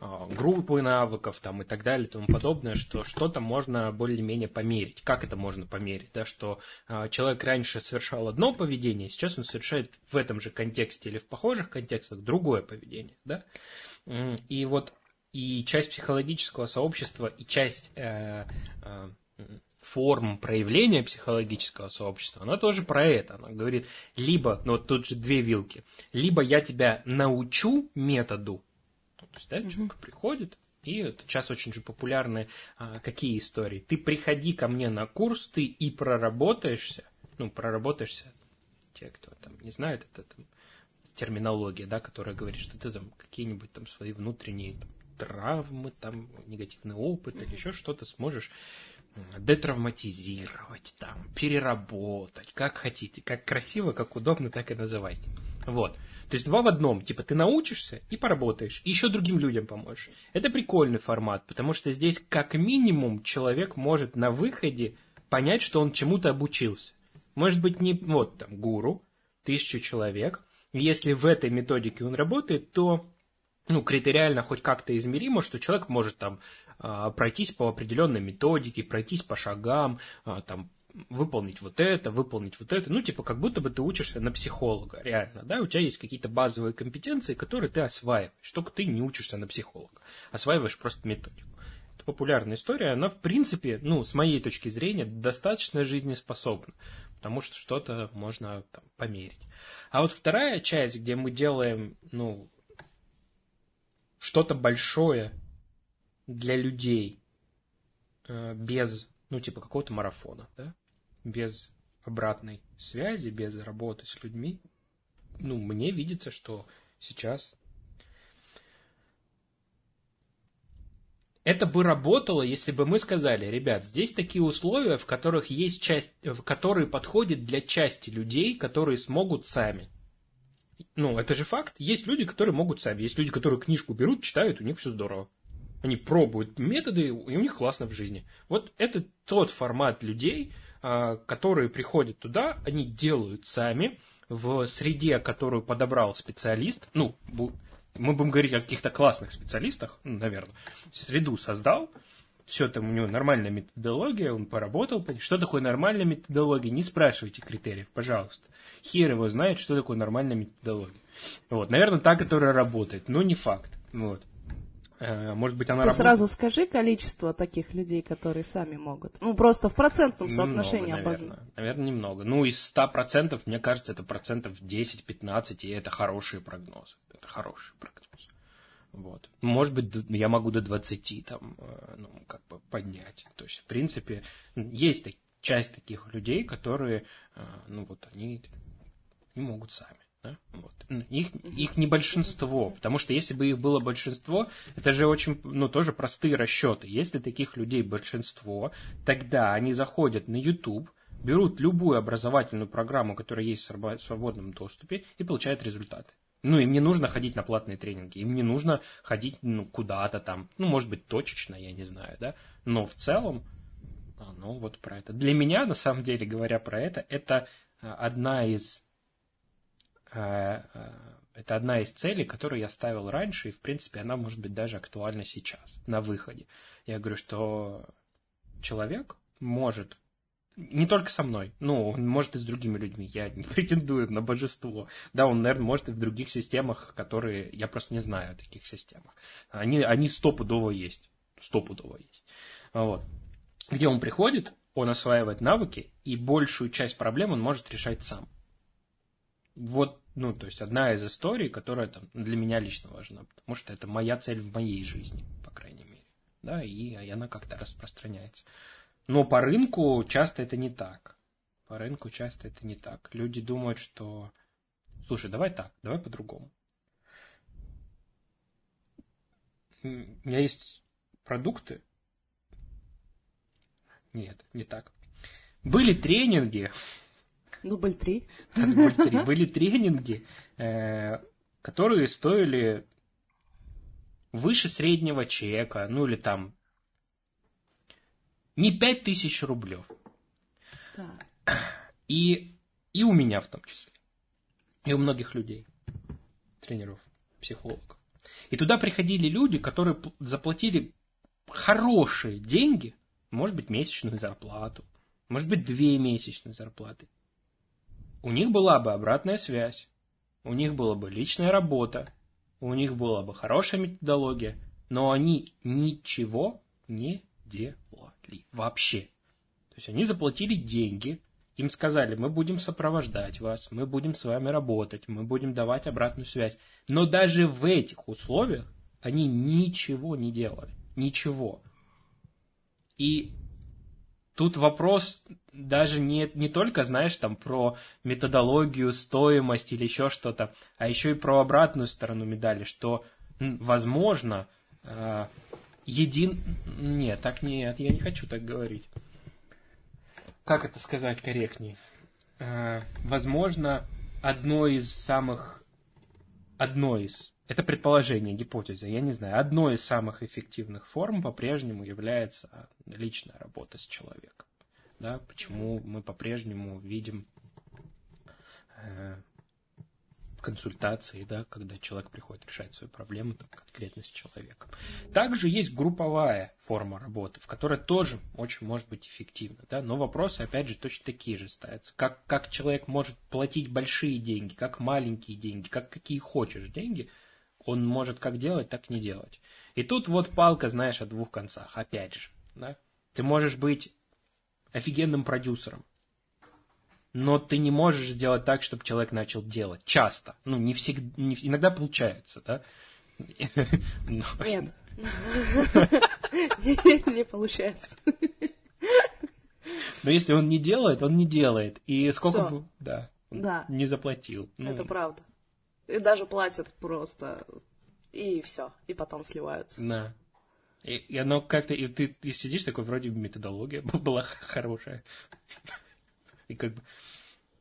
А, группы навыков там и так далее и тому подобное, что что-то можно более-менее померить. Как это можно померить? Да, что а, человек раньше совершал одно поведение, сейчас он совершает в этом же контексте или в похожих контекстах другое поведение. Да? И вот и часть психологического сообщества, и часть э, э, форм проявления психологического сообщества, она тоже про это. Она говорит, либо, ну вот тут же две вилки, либо я тебя научу методу, то есть, да, mm-hmm. человек приходит, и это сейчас очень же популярны а, какие истории. Ты приходи ко мне на курс, ты и проработаешься, ну, проработаешься, те, кто там не знает, это там, терминология, да, которая говорит, что ты там какие-нибудь там свои внутренние там, травмы, там, негативный опыт или еще что-то сможешь детравматизировать, там, переработать, как хотите, как красиво, как удобно, так и называйте. Вот. То есть два в одном, типа ты научишься и поработаешь, и еще другим людям поможешь. Это прикольный формат, потому что здесь как минимум человек может на выходе понять, что он чему-то обучился. Может быть не вот там гуру, тысячу человек. Если в этой методике он работает, то ну, критериально хоть как-то измеримо, что человек может там а, пройтись по определенной методике, пройтись по шагам, а, там, выполнить вот это, выполнить вот это. Ну, типа, как будто бы ты учишься на психолога, реально, да, у тебя есть какие-то базовые компетенции, которые ты осваиваешь, только ты не учишься на психолога, осваиваешь просто методику. Это популярная история, она, в принципе, ну, с моей точки зрения, достаточно жизнеспособна, потому что что-то можно там, померить. А вот вторая часть, где мы делаем, ну, что-то большое для людей э, без, ну, типа какого-то марафона, да, без обратной связи, без работы с людьми, ну, мне видится, что сейчас это бы работало, если бы мы сказали, ребят, здесь такие условия, в которых есть часть, в которые подходят для части людей, которые смогут сами. Ну, это же факт. Есть люди, которые могут сами. Есть люди, которые книжку берут, читают, у них все здорово. Они пробуют методы, и у них классно в жизни. Вот это тот формат людей, а, которые приходят туда, они делают сами в среде, которую подобрал специалист. Ну, мы будем говорить о каких-то классных специалистах, наверное. Среду создал, все там у него нормальная методология, он поработал. Что такое нормальная методология? Не спрашивайте критериев, пожалуйста. Хер его знает, что такое нормальная методология. Вот, наверное, та, которая работает, но не факт. Вот. Э, может быть, она Ты работает. сразу скажи количество таких людей, которые сами могут. Ну, просто в процентном соотношении обозначить. Наверное, немного. Ну, из 100%, мне кажется, это процентов 10-15, и это хорошие прогнозы. Это хороший прогноз. Вот. Может быть, я могу до 20 там, э, ну, как бы поднять. То есть, в принципе, есть часть таких людей, которые, э, ну, вот они не могут сами. Да? Вот. Их, их не большинство, потому что если бы их было большинство, это же очень, ну, тоже простые расчеты. Если таких людей большинство, тогда они заходят на YouTube, берут любую образовательную программу, которая есть в свободном доступе, и получают результаты. Ну, им не нужно ходить на платные тренинги, им не нужно ходить ну, куда-то там, ну, может быть, точечно, я не знаю, да, но в целом, ну, вот про это. Для меня, на самом деле, говоря про это, это а, одна из а, это одна из целей, которую я ставил раньше, и, в принципе, она может быть даже актуальна сейчас, на выходе. Я говорю, что человек может не только со мной, ну, он может и с другими людьми, я не претендую на божество. Да, он, наверное, может и в других системах, которые, я просто не знаю о таких системах. Они, они стопудово есть, стопудово есть. Вот. Где он приходит, он осваивает навыки, и большую часть проблем он может решать сам. Вот, ну, то есть одна из историй, которая там для меня лично важна, потому что это моя цель в моей жизни, по крайней мере. да, и она как-то распространяется. Но по рынку часто это не так. По рынку часто это не так. Люди думают, что, слушай, давай так, давай по-другому. У меня есть продукты. Нет, не так. Были тренинги. Три. Дубль три. Были тренинги, э, которые стоили выше среднего чека, ну или там не пять тысяч рублей. Так. И, и у меня в том числе. И у многих людей, тренеров, психологов. И туда приходили люди, которые заплатили хорошие деньги, может быть, месячную зарплату, может быть, две месячные зарплаты. У них была бы обратная связь, у них была бы личная работа, у них была бы хорошая методология, но они ничего не делали вообще. То есть они заплатили деньги, им сказали, мы будем сопровождать вас, мы будем с вами работать, мы будем давать обратную связь. Но даже в этих условиях они ничего не делали. Ничего. И тут вопрос даже не, не только, знаешь, там про методологию, стоимость или еще что-то, а еще и про обратную сторону медали, что, возможно, э, един... Нет, так нет, я не хочу так говорить. Как это сказать корректнее? Э, возможно, одно из самых... Одно из... Это предположение, гипотеза, я не знаю. Одной из самых эффективных форм по-прежнему является личная работа с человеком. Да, почему мы по-прежнему видим э, консультации, да, когда человек приходит решать свою проблему там, конкретно с человеком. Также есть групповая форма работы, в которой тоже очень может быть эффективно. Да, но вопросы, опять же, точно такие же ставятся. Как, как человек может платить большие деньги, как маленькие деньги, как какие хочешь деньги, он может как делать, так не делать. И тут вот палка, знаешь, о двух концах, опять же. Да? Ты можешь быть офигенным продюсером, но ты не можешь сделать так, чтобы человек начал делать. Часто. Ну, не всегда, не, иногда получается, да? Нет. Не получается. Но если он не делает, он не делает. И сколько бы, да, да, не заплатил. Ну, Это правда. И даже платят просто, и все, и потом сливаются. Да. И, и оно как-то, и ты, ты сидишь такой, вроде методология была хорошая. И как бы...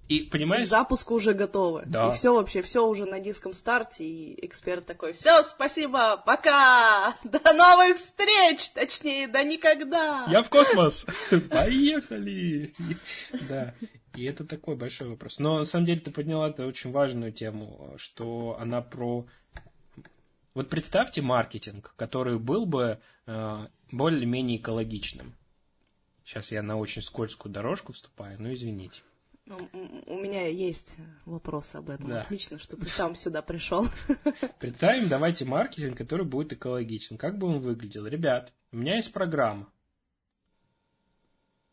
И понимаешь? И запуск уже готовы. Да. И все вообще, все уже на диском старте, и эксперт такой, все, спасибо, пока, до новых встреч, точнее, до никогда. Я в космос, поехали. Да, и это такой большой вопрос. Но на самом деле ты подняла это очень важную тему, что она про... Вот представьте маркетинг, который был бы э, более-менее экологичным. Сейчас я на очень скользкую дорожку вступаю, но извините. Ну, у меня есть вопросы об этом. Да. Отлично, что ты сам сюда пришел. Представим, давайте маркетинг, который будет экологичен. Как бы он выглядел? Ребят, у меня есть программа.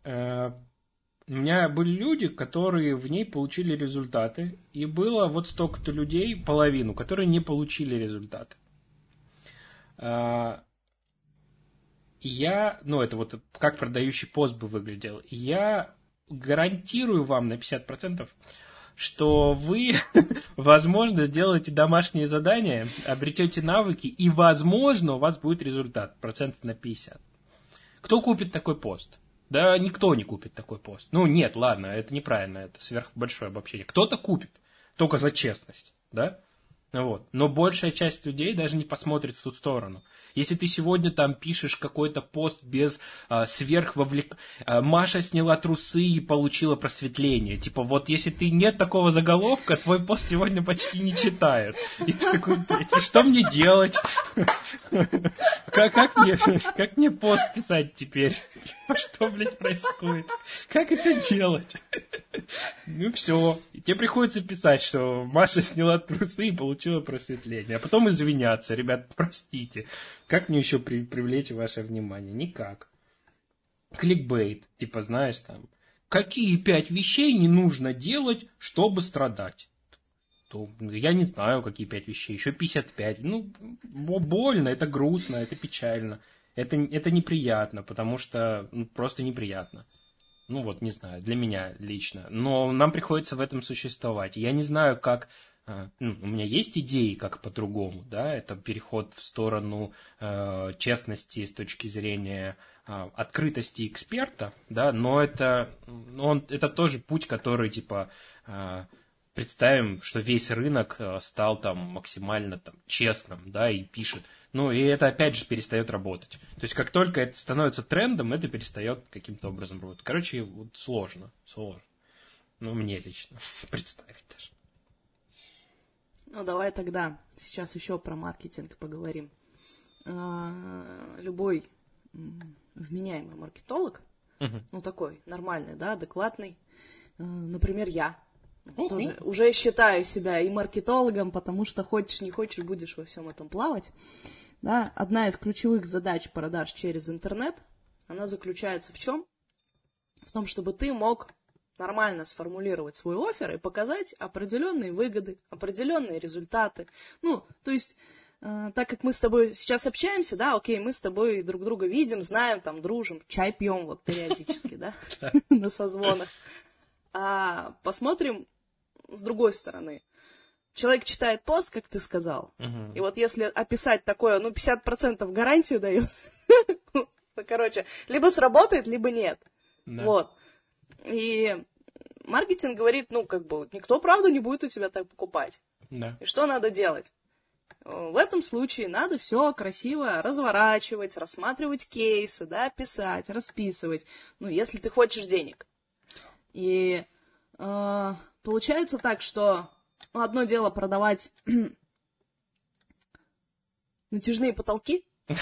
Э, у меня были люди, которые в ней получили результаты, и было вот столько-то людей, половину, которые не получили результаты. Я, ну это вот как продающий пост бы выглядел, я гарантирую вам на 50%, что вы, возможно, сделаете домашние задания, обретете навыки, и, возможно, у вас будет результат процентов на 50. Кто купит такой пост? Да никто не купит такой пост. Ну, нет, ладно, это неправильно, это сверхбольшое обобщение. Кто-то купит, только за честность, да? Вот. Но большая часть людей даже не посмотрит в ту сторону. Если ты сегодня там пишешь какой-то пост без а, сверхвовлек... А, Маша сняла трусы и получила просветление. Типа вот если ты нет такого заголовка, твой пост сегодня почти не читают. И ты такой, что мне делать? Как, как, мне, как мне пост писать теперь? Что, блядь, происходит? Как это делать? Ну все. Тебе приходится писать, что Маша сняла трусы и получила просветление. А потом извиняться. Ребят, простите. Как мне еще при, привлечь ваше внимание? Никак. Кликбейт, типа, знаешь, там, какие пять вещей не нужно делать, чтобы страдать? То, я не знаю, какие пять вещей, еще 55. Ну, больно, это грустно, это печально. Это, это неприятно, потому что ну, просто неприятно. Ну вот, не знаю, для меня лично. Но нам приходится в этом существовать. Я не знаю, как ну, у меня есть идеи, как по-другому, да, это переход в сторону э, честности с точки зрения э, открытости эксперта, да, но это, он, это тоже путь, который, типа, э, представим, что весь рынок э, стал там максимально там честным, да, и пишет, ну, и это опять же перестает работать. То есть, как только это становится трендом, это перестает каким-то образом работать. Короче, вот сложно, сложно. Ну, мне лично представить даже. Ну, давай тогда сейчас еще про маркетинг поговорим. А, любой вменяемый маркетолог, угу. ну, такой нормальный, да, адекватный, а, например, я, тоже уже считаю себя и маркетологом, потому что хочешь, не хочешь, будешь во всем этом плавать. Да, одна из ключевых задач продаж через интернет, она заключается в чем? В том, чтобы ты мог нормально сформулировать свой офер и показать определенные выгоды, определенные результаты. Ну, то есть, э, так как мы с тобой сейчас общаемся, да, окей, мы с тобой друг друга видим, знаем, там, дружим, чай пьем вот периодически, да, на созвонах. А посмотрим с другой стороны. Человек читает пост, как ты сказал, и вот если описать такое, ну, 50% гарантию даю, ну, короче, либо сработает, либо нет. Вот. И маркетинг говорит, ну, как бы, никто, правда, не будет у тебя так покупать. Да. И что надо делать? В этом случае надо все красиво разворачивать, рассматривать кейсы, да, писать, расписывать, ну, если ты хочешь денег. И э, получается так, что ну, одно дело продавать натяжные потолки,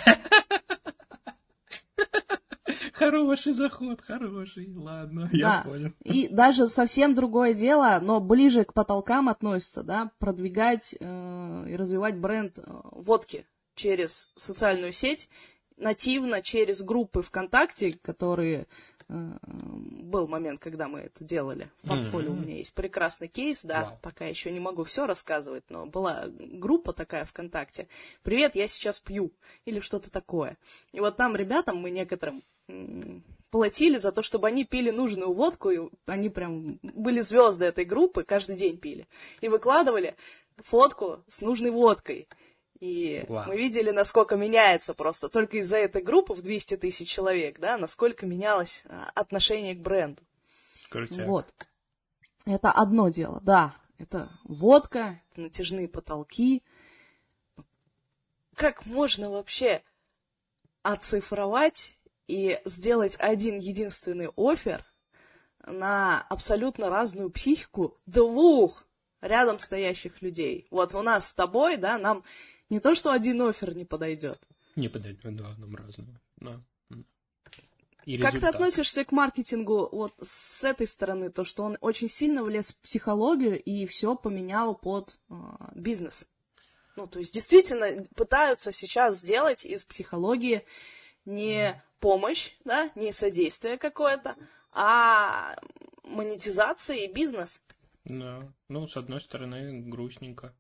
Хороший заход, хороший. Ладно, да. я понял. И даже совсем другое дело, но ближе к потолкам относится, да, продвигать э, и развивать бренд э, водки через социальную сеть, нативно через группы ВКонтакте, которые э, был момент, когда мы это делали. В портфолио mm-hmm. у меня есть прекрасный кейс, да, wow. пока еще не могу все рассказывать, но была группа такая ВКонтакте. Привет, я сейчас пью или что-то такое. И вот там ребятам мы некоторым платили за то, чтобы они пили нужную водку, и они прям были звезды этой группы, каждый день пили. И выкладывали фотку с нужной водкой. И Вау. мы видели, насколько меняется просто только из-за этой группы в 200 тысяч человек, да, насколько менялось а, отношение к бренду. Крутяк. Вот. Это одно дело, да. Это водка, это натяжные потолки. Как можно вообще оцифровать и сделать один единственный офер на абсолютно разную психику двух рядом стоящих людей. Вот у нас с тобой, да, нам не то, что один офер не подойдет. Не подойдет, да, нам разного. Да. И как ты относишься к маркетингу вот с этой стороны, то, что он очень сильно влез в психологию и все поменял под э, бизнес? Ну, то есть действительно пытаются сейчас сделать из психологии не помощь, да, не содействие какое-то, а монетизация и бизнес. Да, ну, с одной стороны, грустненько.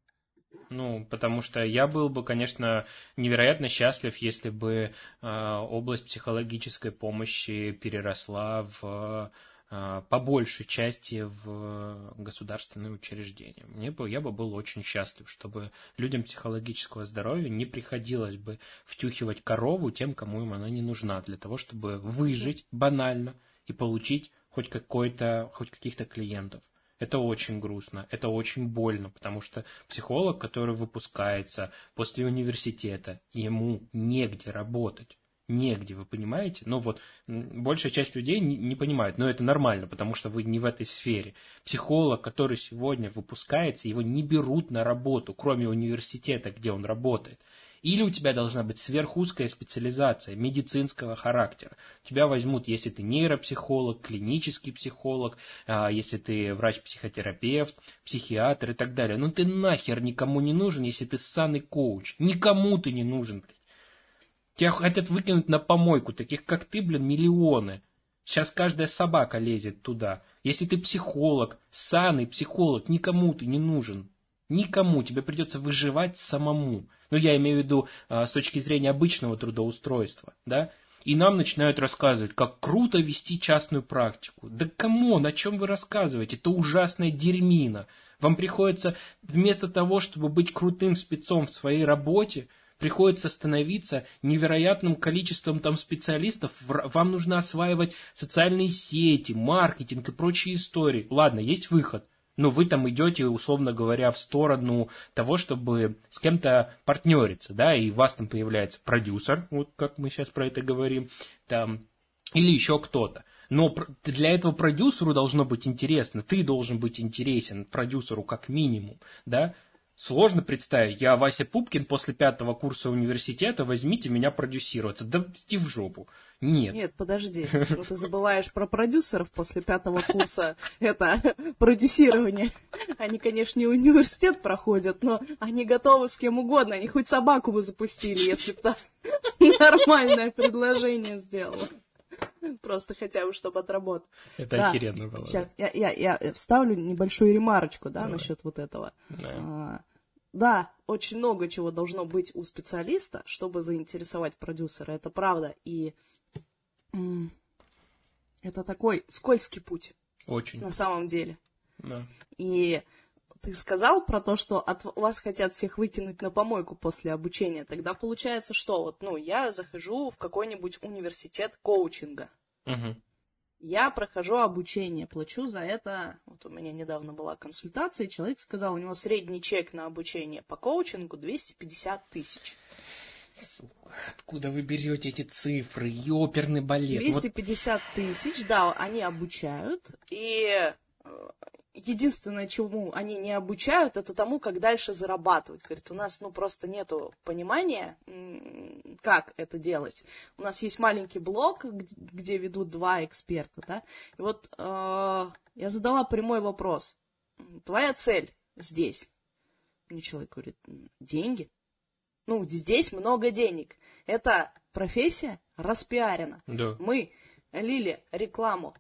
Ну, потому что я был бы, конечно, невероятно счастлив, если бы э, область психологической помощи переросла в а, по большей части в государственные учреждения. Мне бы, я бы был очень счастлив, чтобы людям психологического здоровья не приходилось бы втюхивать корову тем, кому им она не нужна, для того, чтобы выжить банально и получить хоть какой-то, хоть каких-то клиентов. Это очень грустно, это очень больно, потому что психолог, который выпускается после университета, ему негде работать негде, вы понимаете? Ну вот, большая часть людей не, не понимает, но это нормально, потому что вы не в этой сфере. Психолог, который сегодня выпускается, его не берут на работу, кроме университета, где он работает. Или у тебя должна быть сверхузкая специализация медицинского характера. Тебя возьмут, если ты нейропсихолог, клинический психолог, а, если ты врач-психотерапевт, психиатр и так далее. Но ты нахер никому не нужен, если ты ссаный коуч. Никому ты не нужен, блядь. Тебя хотят выкинуть на помойку, таких как ты, блин, миллионы. Сейчас каждая собака лезет туда. Если ты психолог, саный психолог, никому ты не нужен. Никому. Тебе придется выживать самому. Ну, я имею в виду а, с точки зрения обычного трудоустройства, да? И нам начинают рассказывать, как круто вести частную практику. Да кому, на чем вы рассказываете? Это ужасная дерьмина. Вам приходится вместо того, чтобы быть крутым спецом в своей работе, приходится становиться невероятным количеством там специалистов. Вам нужно осваивать социальные сети, маркетинг и прочие истории. Ладно, есть выход – но вы там идете, условно говоря, в сторону того, чтобы с кем-то партнериться, да, и у вас там появляется продюсер, вот как мы сейчас про это говорим, там, или еще кто-то. Но для этого продюсеру должно быть интересно, ты должен быть интересен продюсеру как минимум, да, Сложно представить, я Вася Пупкин после пятого курса университета, возьмите меня продюсироваться. Да иди в жопу. Нет. Нет, подожди. Ты забываешь про продюсеров после пятого курса. Это продюсирование. Они, конечно, не университет проходят, но они готовы с кем угодно. Они хоть собаку бы запустили, если бы нормальное предложение сделала. Просто хотя бы, чтобы отработать. Это да. охеренно было. Сейчас, я, я, я вставлю небольшую ремарочку, да, Давай. насчет вот этого. Да. А, да, очень много чего должно быть у специалиста, чтобы заинтересовать продюсера, это правда. И это такой скользкий путь. Очень. На самом деле. Да. И ты сказал про то, что от вас хотят всех выкинуть на помойку после обучения. Тогда получается, что вот, ну, я захожу в какой-нибудь университет коучинга. Угу. Я прохожу обучение, плачу за это. Вот у меня недавно была консультация, и человек сказал, у него средний чек на обучение по коучингу 250 тысяч. Откуда вы берете эти цифры? Ёперный балет. 250 вот... тысяч, да, они обучают. И э, единственное, чему они не обучают, это тому, как дальше зарабатывать. Говорит, у нас ну просто нету понимания, как это делать. У нас есть маленький блок, где ведут два эксперта, да. И вот э, я задала прямой вопрос. Твоя цель здесь? Мне человек говорит, деньги. Ну, здесь много денег. Это профессия распиарена. Да. Мы лили рекламу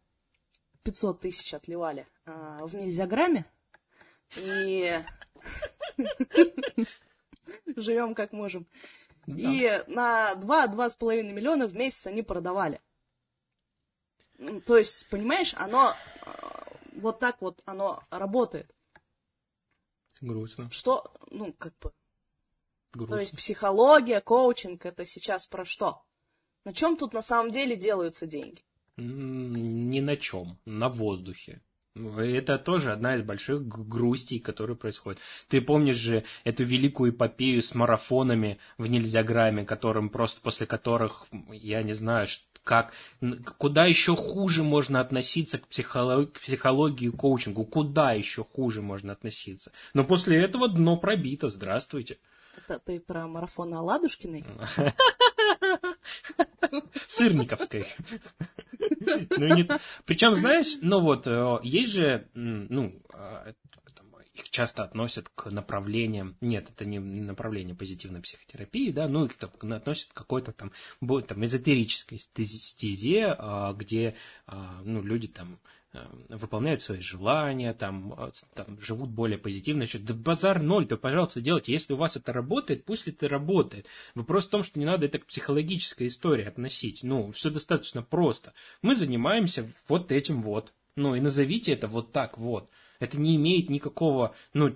500 тысяч отливали в нельзяграмме. И живем как можем. И на 2-2,5 миллиона в месяц они продавали. То есть, понимаешь, оно э, вот так вот оно работает. Грустно. Что, ну, как бы, Грустно. То есть психология, коучинг это сейчас про что? На чем тут на самом деле делаются деньги? Ни на чем, на воздухе. Это тоже одна из больших грустей, которые происходят. Ты помнишь же эту великую эпопею с марафонами в нельзяграме, которым просто после которых, я не знаю, как, куда еще хуже можно относиться к психологии, к психологии и коучингу, куда еще хуже можно относиться. Но после этого дно пробито, здравствуйте. Это ты про марафон Аладушкиной? Сырниковской. Ну, Причем, знаешь, ну вот, э, есть же, ну, а, их часто относят к направлениям, нет, это не направление позитивной психотерапии, да, ну, их там, относят к какой-то там, там эзотерической стезе, а, где, а, ну, люди там выполняют свои желания, там, э, там живут более позитивно. Да базар ноль, то, пожалуйста, делайте. Если у вас это работает, пусть это работает. Вопрос в том, что не надо это к психологической истории относить. Ну, все достаточно просто. Мы занимаемся вот этим вот. Ну, и назовите это вот так вот. Это не имеет никакого, ну,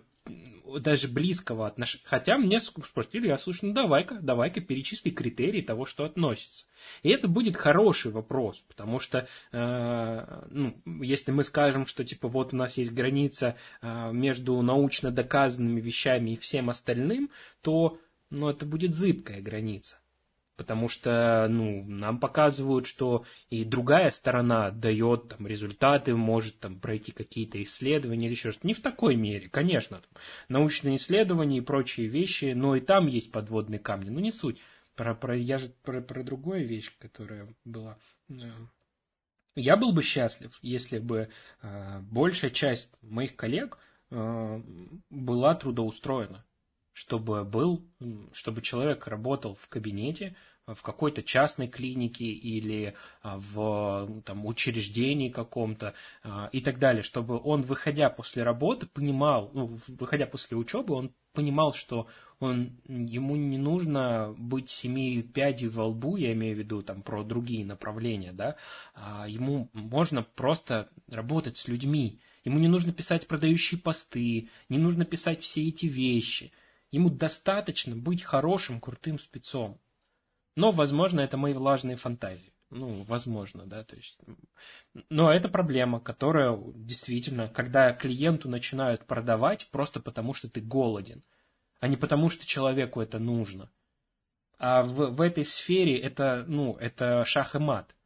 даже близкого отношения. Хотя мне спросили, я слушаю, ну давай-ка, давай-ка перечисли критерии того, что относится. И это будет хороший вопрос, потому что, э, ну, если мы скажем, что типа вот у нас есть граница э, между научно доказанными вещами и всем остальным, то ну, это будет зыбкая граница. Потому что ну, нам показывают, что и другая сторона дает там, результаты, может там, пройти какие-то исследования или еще что-то. Не в такой мере, конечно. Там, научные исследования и прочие вещи, но и там есть подводные камни. Но не суть. Про, про, я же про, про другую вещь, которая была. Э, я был бы счастлив, если бы э, большая часть моих коллег э, была трудоустроена чтобы был, чтобы человек работал в кабинете, в какой-то частной клинике или в там, учреждении каком-то и так далее, чтобы он, выходя после работы, понимал, ну, выходя после учебы, он понимал, что он, ему не нужно быть семи пядей во лбу, я имею в виду там про другие направления, да, а ему можно просто работать с людьми, ему не нужно писать продающие посты, не нужно писать все эти вещи, ему достаточно быть хорошим, крутым спецом. Но, возможно, это мои влажные фантазии. Ну, возможно, да, то есть... Но это проблема, которая действительно, когда клиенту начинают продавать просто потому, что ты голоден, а не потому, что человеку это нужно. А в, в этой сфере это, ну, это шах и мат.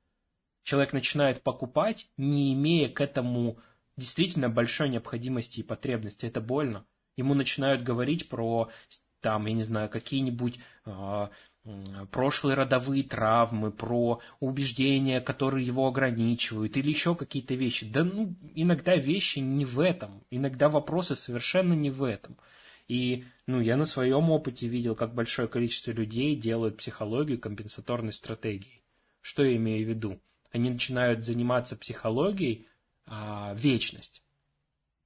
Человек начинает покупать, не имея к этому действительно большой необходимости и потребности. Это больно. Ему начинают говорить про, там, я не знаю, какие-нибудь э, прошлые родовые травмы, про убеждения, которые его ограничивают, или еще какие-то вещи. Да ну, иногда вещи не в этом, иногда вопросы совершенно не в этом. И ну, я на своем опыте видел, как большое количество людей делают психологию компенсаторной стратегией. Что я имею в виду? Они начинают заниматься психологией а, вечность.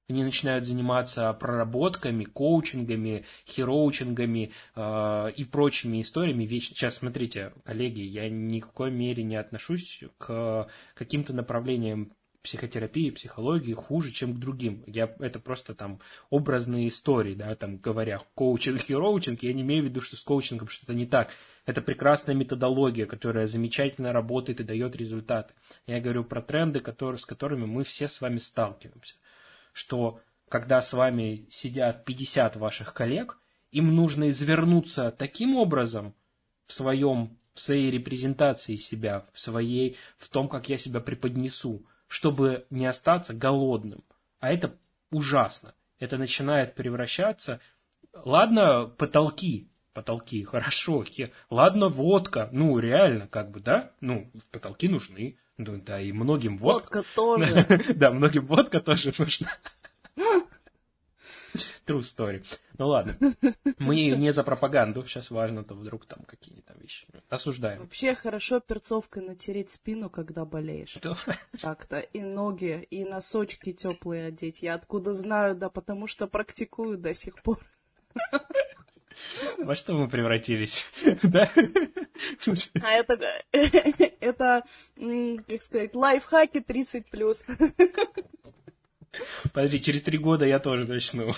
Они начинают заниматься проработками, коучингами, хероучингами э, и прочими историями. Сейчас, смотрите, коллеги, я ни в какой мере не отношусь к каким-то направлениям психотерапии, психологии хуже, чем к другим. Я, это просто там образные истории, да, там говоря коучинг и роучинг, я не имею в виду, что с коучингом что-то не так. Это прекрасная методология, которая замечательно работает и дает результаты. Я говорю про тренды, которые, с которыми мы все с вами сталкиваемся что когда с вами сидят 50 ваших коллег, им нужно извернуться таким образом в своем в своей репрезентации себя, в своей, в том, как я себя преподнесу, чтобы не остаться голодным. А это ужасно. Это начинает превращаться... Ладно, потолки, потолки, хорошо. Ладно, водка, ну, реально, как бы, да? Ну, потолки нужны. Ну, да, и многим водка. Водка тоже. Да, многим водка тоже нужна. True story. Ну ладно. Мы не за пропаганду. Сейчас важно, то вдруг там какие-то вещи. Осуждаем. Вообще хорошо перцовкой натереть спину, когда болеешь. Так-то. И ноги, и носочки теплые одеть. Я откуда знаю, да потому что практикую до сих пор. Во что мы превратились? Да? А это, это, как сказать, лайфхаки 30 плюс. Подожди, через три года я тоже начну.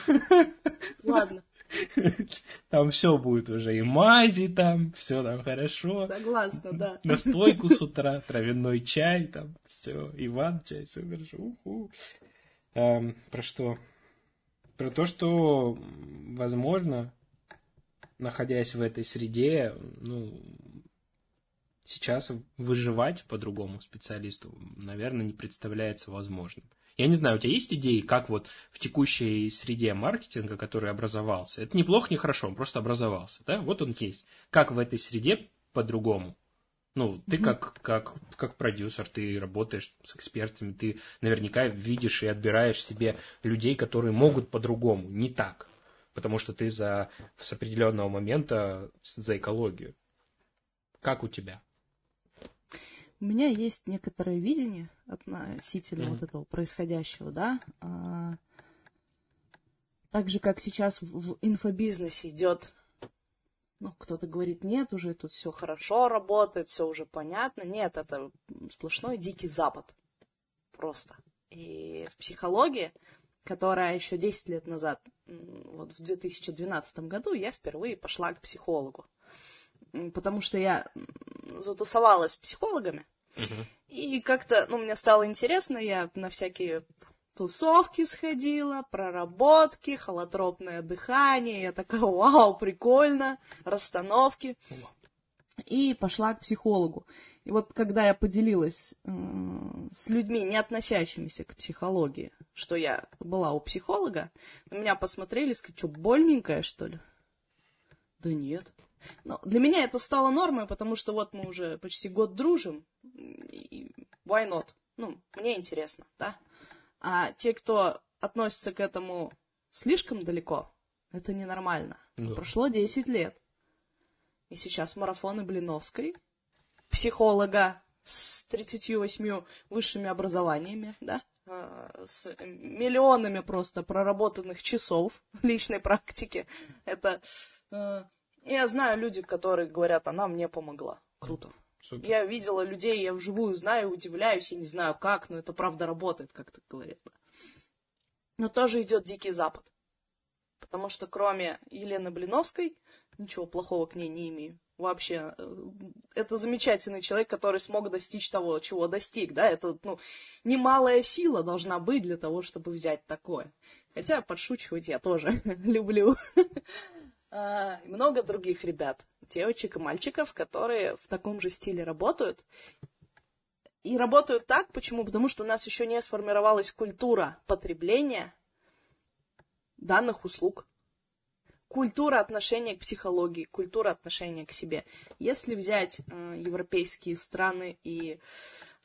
Ладно. Там все будет уже, и мази там, все там хорошо. Согласна, да. Настойку с утра, травяной чай, там все, Иван чай, все хорошо. Уху. Эм, про что? Про то, что, возможно, находясь в этой среде, ну, сейчас выживать по другому специалисту, наверное, не представляется возможным. Я не знаю, у тебя есть идеи, как вот в текущей среде маркетинга, который образовался, это неплохо, не хорошо, он просто образовался, да, вот он есть. Как в этой среде по-другому? Ну, ты mm-hmm. как, как, как продюсер, ты работаешь с экспертами, ты наверняка видишь и отбираешь себе людей, которые могут по-другому, не так. Потому что ты за, с определенного момента за экологию. Как у тебя? У меня есть некоторое видение относительно mm-hmm. вот этого происходящего, да. А, так же, как сейчас в инфобизнесе идет, ну, кто-то говорит, нет, уже тут все хорошо работает, все уже понятно. Нет, это сплошной дикий запад. Просто. И в психологии, которая еще 10 лет назад, вот в 2012 году, я впервые пошла к психологу. Потому что я затусовалась с психологами, uh-huh. и как-то, ну, мне стало интересно, я на всякие тусовки сходила, проработки, холотропное дыхание, я такая, вау, прикольно, расстановки. И пошла к психологу. И вот когда я поделилась э, с людьми, не относящимися к психологии, что я была у психолога, на меня посмотрели сказали, что, больненькая, что ли? Да нет. Но для меня это стало нормой, потому что вот мы уже почти год дружим, и why not? Ну, мне интересно, да? А те, кто относится к этому слишком далеко, это ненормально. Да. Прошло 10 лет. И сейчас марафоны Блиновской, психолога с 38 высшими образованиями, да, а, с миллионами просто проработанных часов личной практики. Это э, я знаю люди, которые говорят, она мне помогла. Круто. Супер. Я видела людей, я вживую знаю, удивляюсь, я не знаю как, но это правда работает, как так говорят. Но тоже идет Дикий Запад. Потому что кроме Елены Блиновской, ничего плохого к ней не имею. Вообще, э, это замечательный человек, который смог достичь того, чего достиг, да, это, ну, немалая сила должна быть для того, чтобы взять такое. Хотя подшучивать я тоже люблю. А, много других ребят, девочек и мальчиков, которые в таком же стиле работают. И работают так, почему? Потому что у нас еще не сформировалась культура потребления данных услуг. Культура отношения к психологии, культура отношения к себе. Если взять э, европейские страны и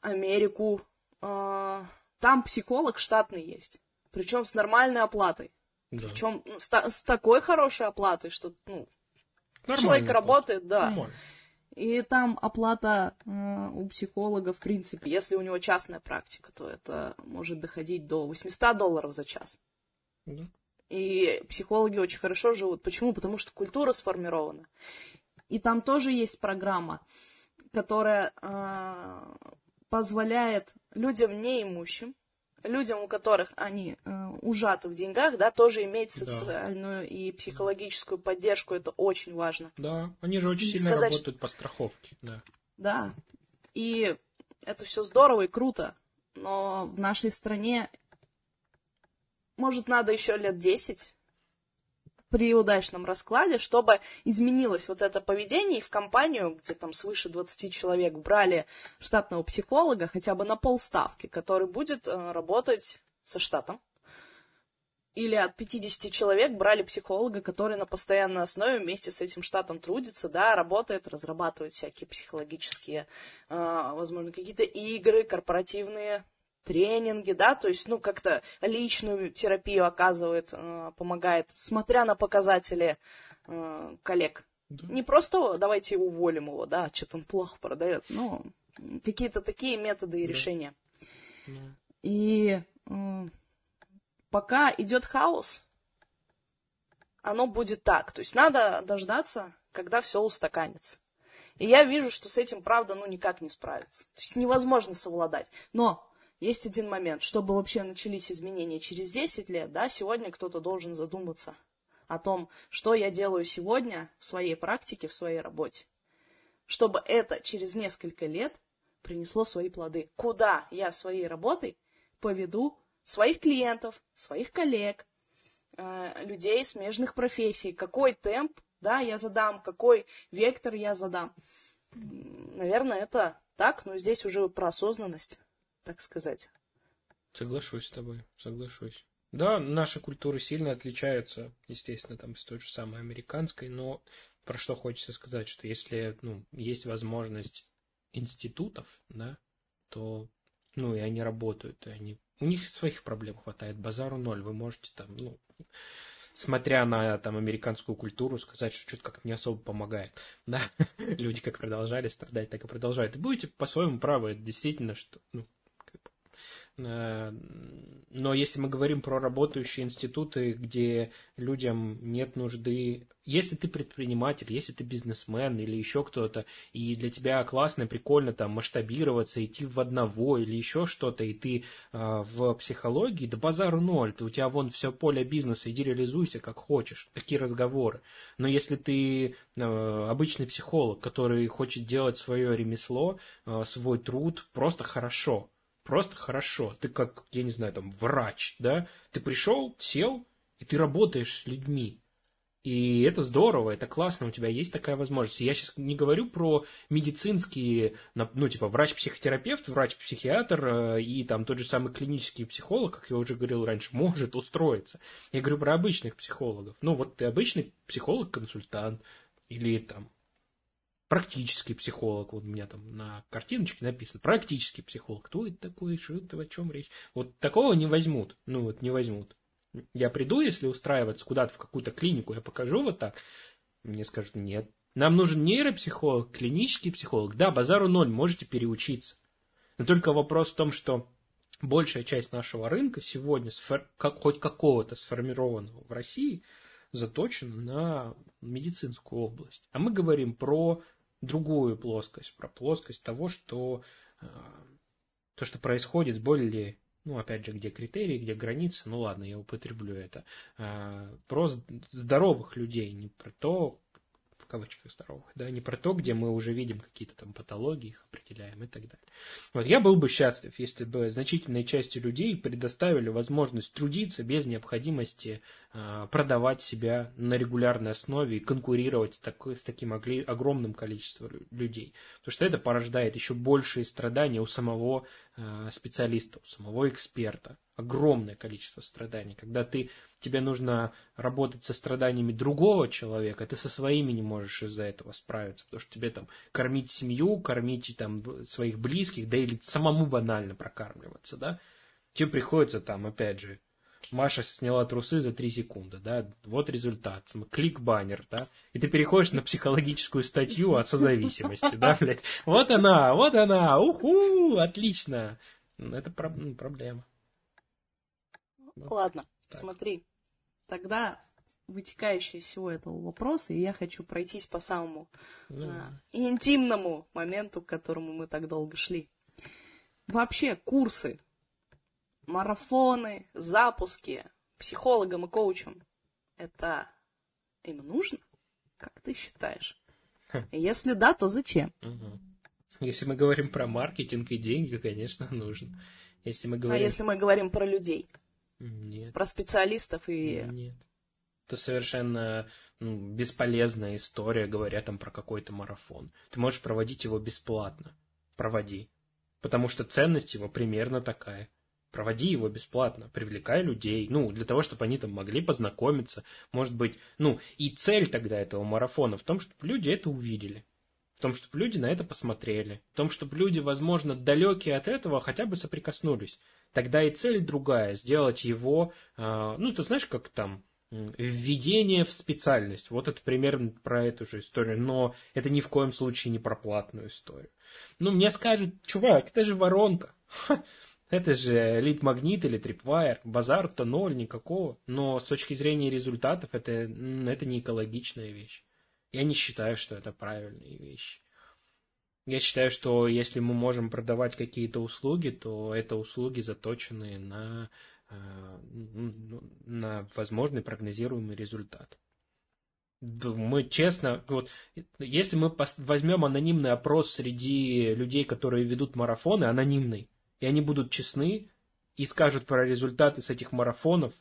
Америку, э, там психолог штатный есть, причем с нормальной оплатой. Да. Причем с, с такой хорошей оплатой, что ну, человек работает, да. Нормально. И там оплата э, у психолога, в принципе, если у него частная практика, то это может доходить до 800 долларов за час. Да. И психологи очень хорошо живут. Почему? Потому что культура сформирована. И там тоже есть программа, которая э, позволяет людям неимущим, людям, у которых они э, ужаты в деньгах, да, тоже иметь социальную да. и психологическую поддержку. Это очень важно. Да, они же очень сильно Сказать, работают что... по страховке. Да. да. И это все здорово и круто. Но в нашей стране, может, надо еще лет десять при удачном раскладе, чтобы изменилось вот это поведение, и в компанию, где там свыше 20 человек, брали штатного психолога хотя бы на полставки, который будет э, работать со штатом. Или от 50 человек брали психолога, который на постоянной основе вместе с этим штатом трудится, да, работает, разрабатывает всякие психологические, э, возможно, какие-то игры, корпоративные тренинги, да, то есть, ну, как-то личную терапию оказывает, э, помогает, смотря на показатели э, коллег. Да. Не просто давайте уволим его, да, что-то он плохо продает, но какие-то такие методы и да. решения. Да. И э, пока идет хаос, оно будет так. То есть надо дождаться, когда все устаканится. И я вижу, что с этим, правда, ну никак не справиться. То есть невозможно совладать. Но есть один момент. Чтобы вообще начались изменения через 10 лет, да, сегодня кто-то должен задуматься о том, что я делаю сегодня в своей практике, в своей работе. Чтобы это через несколько лет принесло свои плоды. Куда я своей работой поведу своих клиентов, своих коллег, э, людей смежных профессий, какой темп да, я задам, какой вектор я задам. Наверное, это так, но здесь уже про осознанность так сказать. Соглашусь с тобой, соглашусь. Да, наши культуры сильно отличаются, естественно, там с той же самой американской, но про что хочется сказать, что если ну, есть возможность институтов, да, то ну и они работают, и они у них своих проблем хватает, базару ноль, вы можете там, ну, смотря на там американскую культуру, сказать, что что-то как-то не особо помогает. Да, люди как продолжали страдать, так и продолжают. И будете по-своему правы, это действительно, что, ну, но если мы говорим про работающие институты, где людям нет нужды, если ты предприниматель, если ты бизнесмен или еще кто-то, и для тебя классно, прикольно там масштабироваться, идти в одного или еще что-то, и ты э, в психологии, да базару ноль, ты, у тебя вон все поле бизнеса, иди реализуйся как хочешь, такие разговоры. Но если ты э, обычный психолог, который хочет делать свое ремесло, э, свой труд просто хорошо, просто хорошо. Ты как, я не знаю, там, врач, да? Ты пришел, сел, и ты работаешь с людьми. И это здорово, это классно, у тебя есть такая возможность. Я сейчас не говорю про медицинские, ну, типа, врач-психотерапевт, врач-психиатр э, и там тот же самый клинический психолог, как я уже говорил раньше, может устроиться. Я говорю про обычных психологов. Ну, вот ты обычный психолог-консультант или там практический психолог, вот у меня там на картиночке написано, практический психолог, кто это такой, что это, о чем речь? Вот такого не возьмут, ну вот не возьмут. Я приду, если устраиваться куда-то в какую-то клинику, я покажу вот так, мне скажут, нет, Нам нужен нейропсихолог, клинический психолог. Да, базару ноль, можете переучиться. Но только вопрос в том, что большая часть нашего рынка сегодня, как, хоть какого-то сформированного в России, заточена на медицинскую область. А мы говорим про другую плоскость, про плоскость того, что э, то, что происходит с более, ну, опять же, где критерии, где границы, ну, ладно, я употреблю это, э, про здоровых людей, не про то, в кавычках здоровых, да, не про то, где мы уже видим какие-то там патологии, их определяем и так далее. Вот я был бы счастлив, если бы значительной части людей предоставили возможность трудиться без необходимости э, продавать себя на регулярной основе и конкурировать с, такой, с таким огромным количеством людей. Потому что это порождает еще большие страдания у самого э, специалиста, у самого эксперта. Огромное количество страданий. Когда ты тебе нужно работать со страданиями другого человека, ты со своими не можешь из-за этого справиться, потому что тебе там кормить семью, кормить там своих близких, да или самому банально прокармливаться, да, тебе приходится там, опять же, Маша сняла трусы за три секунды, да, вот результат, клик баннер, да, и ты переходишь на психологическую статью о созависимости, да, блядь, вот она, вот она, уху, отлично, это ну, проблема. Ладно, так. смотри, тогда вытекающие из всего этого вопроса, и я хочу пройтись по самому mm. а, интимному моменту, к которому мы так долго шли. Вообще, курсы, марафоны, запуски психологам и коучам, это им нужно? Как ты считаешь? Хм. Если да, то зачем? Если мы говорим про маркетинг и деньги, конечно, нужно. Если мы говорим... А если мы говорим про людей? Нет. Про специалистов и... Нет. Это совершенно ну, бесполезная история, говоря там про какой-то марафон. Ты можешь проводить его бесплатно. Проводи. Потому что ценность его примерно такая. Проводи его бесплатно, привлекай людей, ну, для того, чтобы они там могли познакомиться. Может быть, ну, и цель тогда этого марафона в том, чтобы люди это увидели. В том, чтобы люди на это посмотрели. В том, чтобы люди, возможно, далекие от этого хотя бы соприкоснулись тогда и цель другая, сделать его, а, ну, ты знаешь, как там, введение в специальность. Вот это примерно про эту же историю, но это ни в коем случае не про платную историю. Ну, мне скажут, чувак, это же воронка. Это же лид-магнит или трипвайер. Базар-то ноль, никакого. Но с точки зрения результатов это, это не экологичная вещь. Я не считаю, что это правильные вещи. Я считаю, что если мы можем продавать какие-то услуги, то это услуги заточенные на, э, ну, на возможный прогнозируемый результат. Мы честно, вот, если мы возьмем анонимный опрос среди людей, которые ведут марафоны, анонимный, и они будут честны и скажут про результаты с этих марафонов,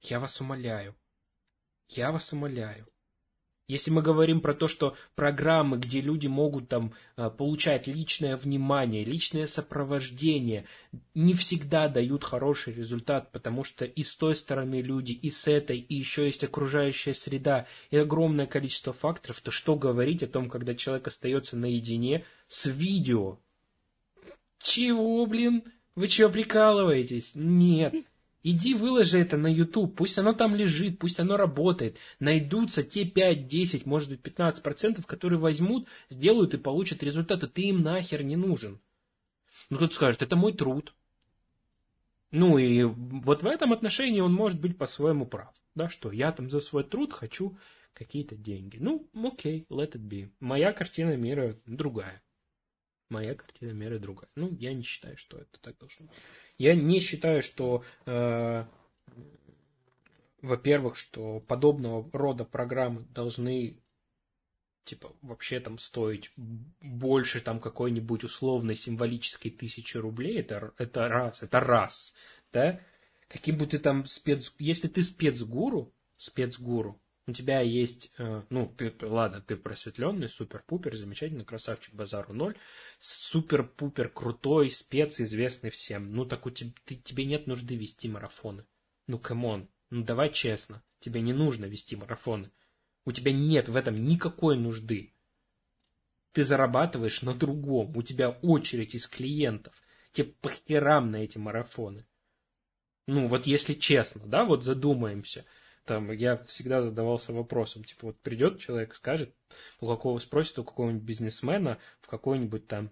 я вас умоляю, я вас умоляю, если мы говорим про то, что программы, где люди могут там а, получать личное внимание, личное сопровождение, не всегда дают хороший результат, потому что и с той стороны люди, и с этой, и еще есть окружающая среда, и огромное количество факторов, то что говорить о том, когда человек остается наедине с видео? Чего, блин? Вы что, прикалываетесь? Нет. Иди выложи это на YouTube, пусть оно там лежит, пусть оно работает. Найдутся те 5, 10, может быть 15 процентов, которые возьмут, сделают и получат результаты. Ты им нахер не нужен. Ну, кто-то скажет, это мой труд. Ну, и вот в этом отношении он может быть по-своему прав. Да, что я там за свой труд хочу какие-то деньги. Ну, окей, let it be. Моя картина мира другая. Моя картина мира другая. Ну, я не считаю, что это так должно быть. Я не считаю, что, э, во-первых, что подобного рода программы должны типа вообще там стоить больше там какой-нибудь условной символической тысячи рублей, это, это раз, это раз, да, каким бы ты там спец... Если ты спецгуру, спецгуру, у тебя есть, э, ну, ты, ладно, ты просветленный, супер-пупер, замечательный, красавчик, базару ноль, супер-пупер крутой, спец, известный всем. Ну, так у тебя, ты, тебе нет нужды вести марафоны. Ну, come on, ну, давай честно, тебе не нужно вести марафоны. У тебя нет в этом никакой нужды. Ты зарабатываешь на другом, у тебя очередь из клиентов. Тебе похерам на эти марафоны. Ну, вот если честно, да, вот задумаемся – Там я всегда задавался вопросом, типа вот придет человек, скажет, у какого спросит у какого-нибудь бизнесмена в какой-нибудь там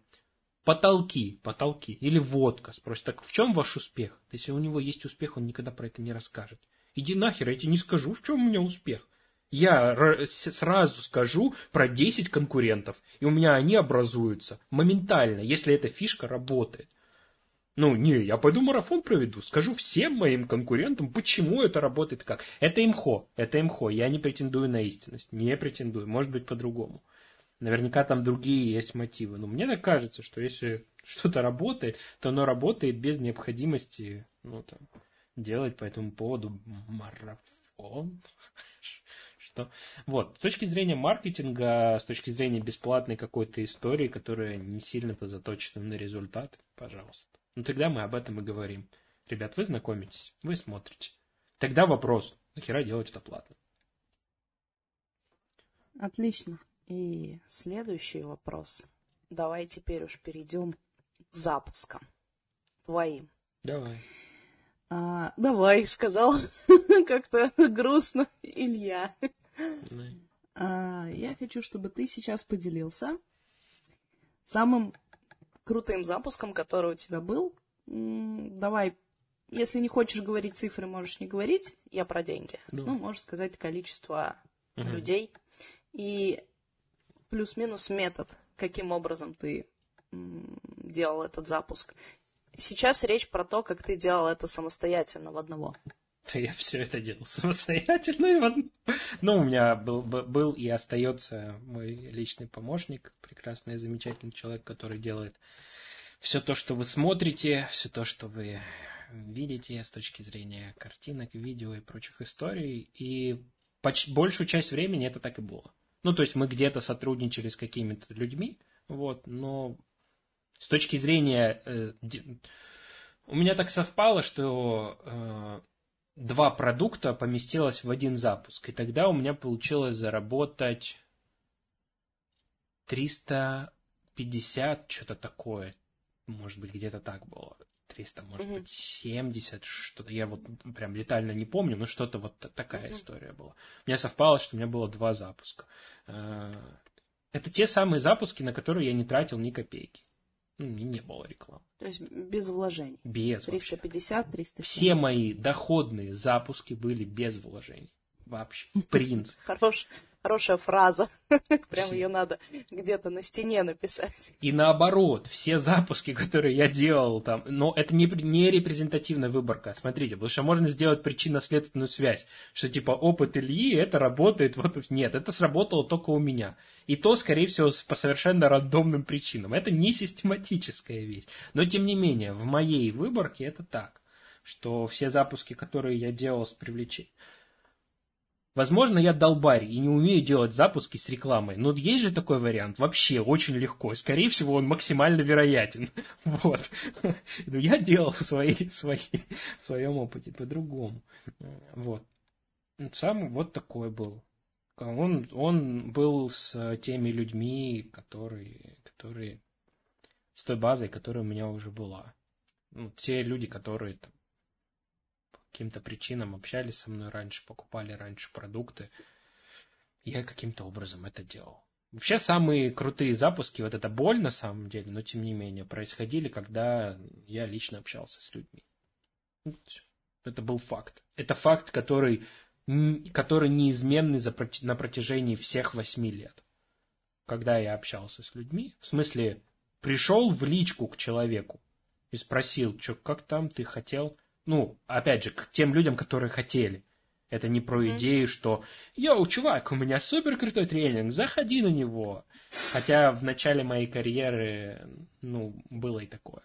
потолки, потолки, или водка, спросит, так в чем ваш успех? Если у него есть успех, он никогда про это не расскажет. Иди нахер, я тебе не скажу, в чем у меня успех. Я сразу скажу про 10 конкурентов, и у меня они образуются моментально, если эта фишка работает. Ну, не, я пойду марафон проведу, скажу всем моим конкурентам, почему это работает как. Это имхо, это имхо, я не претендую на истинность, не претендую, может быть по-другому. Наверняка там другие есть мотивы, но мне так кажется, что если что-то работает, то оно работает без необходимости, ну, там, делать по этому поводу марафон. Что? Вот, с точки зрения маркетинга, с точки зрения бесплатной какой-то истории, которая не сильно-то заточена на результат, пожалуйста. Ну тогда мы об этом и говорим. Ребят, вы знакомитесь, вы смотрите. Тогда вопрос, нахера делать это платно? Отлично. И следующий вопрос. Давай теперь уж перейдем к запускам твоим. Давай. А, давай, сказал как-то грустно Илья. А, я хочу, чтобы ты сейчас поделился самым крутым запуском, который у тебя был. Давай, если не хочешь говорить цифры, можешь не говорить. Я про деньги. Да. Ну, можешь сказать количество угу. людей. И плюс-минус метод, каким образом ты делал этот запуск. Сейчас речь про то, как ты делал это самостоятельно в одного. Да я все это делал самостоятельно. И в одно... Ну, у меня был, был и остается мой личный помощник, прекрасный и замечательный человек, который делает все то, что вы смотрите, все то, что вы видите с точки зрения картинок, видео и прочих историй. И почти большую часть времени это так и было. Ну, то есть мы где-то сотрудничали с какими-то людьми, вот, но с точки зрения... Э, у меня так совпало, что э, два продукта поместилось в один запуск, и тогда у меня получилось заработать 350, что-то такое, может быть, где-то так было. 300, может mm-hmm. быть, 70, что-то. Я вот прям детально не помню, но что-то вот такая mm-hmm. история была. У меня совпало, что у меня было два запуска. Э, это те самые запуски, на которые я не тратил ни копейки. Ну, не было рекламы. То есть без вложений? Без 350, вообще. 370. Все мои доходные запуски были без вложений. Вообще. Принцип. Хорош, Хорошая фраза. Прям ее надо где-то на стене написать. И наоборот, все запуски, которые я делал там, но это не, не репрезентативная выборка, смотрите, потому что можно сделать причинно-следственную связь, что типа опыт Ильи, это работает, вот нет, это сработало только у меня. И то, скорее всего, по совершенно рандомным причинам. Это не систематическая вещь. Но, тем не менее, в моей выборке это так, что все запуски, которые я делал с привлечением, Возможно, я долбарь и не умею делать запуски с рекламой, но есть же такой вариант, вообще очень легко. Скорее всего, он максимально вероятен. Вот. Но я делал свои, свои, в своем опыте по-другому. Вот. Сам вот такой был. Он, он был с теми людьми, которые, которые с той базой, которая у меня уже была. Ну, те люди, которые там, каким-то причинам общались со мной раньше, покупали раньше продукты. Я каким-то образом это делал. Вообще самые крутые запуски, вот это боль на самом деле, но тем не менее, происходили, когда я лично общался с людьми. Это был факт. Это факт, который, который неизменный на протяжении всех восьми лет. Когда я общался с людьми, в смысле, пришел в личку к человеку и спросил, что, как там ты хотел, ну, опять же, к тем людям, которые хотели. Это не про mm-hmm. идею, что «Йоу, чувак, у меня супер крутой тренинг, заходи на него». Хотя в начале моей карьеры, ну, было и такое.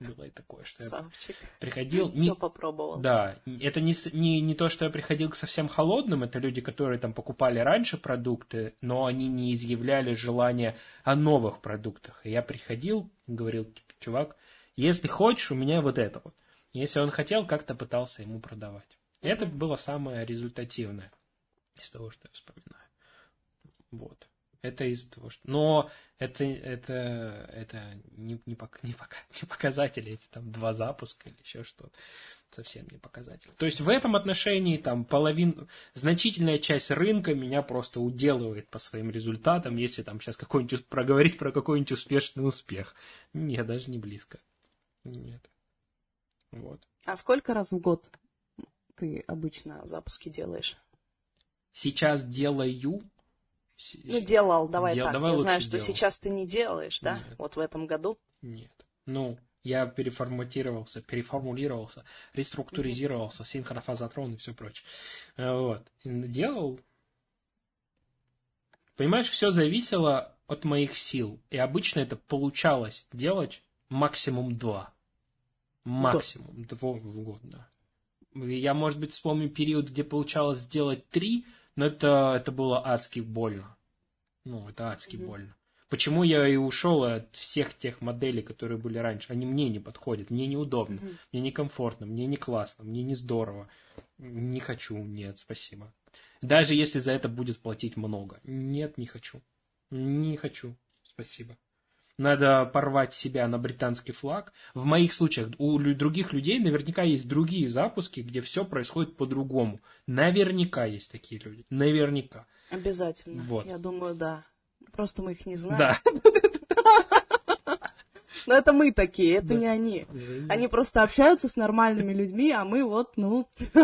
Было и такое, что Савчик. я приходил... Все не, попробовал. Да, это не, не, не то, что я приходил к совсем холодным, это люди, которые там покупали раньше продукты, но они не изъявляли желания о новых продуктах. И я приходил, говорил, чувак, если хочешь, у меня вот это вот. Если он хотел, как-то пытался ему продавать. И это было самое результативное из того, что я вспоминаю. Вот. Это из-за того, что... Но это, это, это не, не, пок... не, пок... не показатели, это там два запуска или еще что-то. Совсем не показатель. То есть в этом отношении там половина, значительная часть рынка меня просто уделывает по своим результатам, если там сейчас какой-нибудь проговорить про какой-нибудь успешный успех. Нет, даже не близко. Нет. Вот. А сколько раз в год ты обычно запуски делаешь? Сейчас делаю. Ну, делал, давай Дел, так. давай Я знаю, что делал. сейчас ты не делаешь, да? Нет. Вот в этом году. Нет. Ну, я переформатировался, переформулировался, реструктуризировался, синхрофазотрон и все прочее. Э, Вот. Делал. Понимаешь, все зависело от моих сил. И обычно это получалось делать максимум два. Максимум два в год, да. Я, может быть, вспомню период, где получалось сделать три, но это, это было адски больно. Ну, это адски Мгм. больно. Почему я и ушел от всех тех моделей, которые были раньше? Они мне не подходят, мне неудобно, Мгм. мне некомфортно, мне не классно, мне не здорово. Не хочу, нет, спасибо. Даже если за это будет платить много. Нет, не хочу. Не хочу, спасибо. Надо порвать себя на британский флаг. В моих случаях у других людей наверняка есть другие запуски, где все происходит по-другому. Наверняка есть такие люди. Наверняка. Обязательно. Вот. Я думаю, да. Просто мы их не знаем. Да. Но это мы такие, это Да. не они. Они просто общаются с нормальными людьми, а мы вот, ну,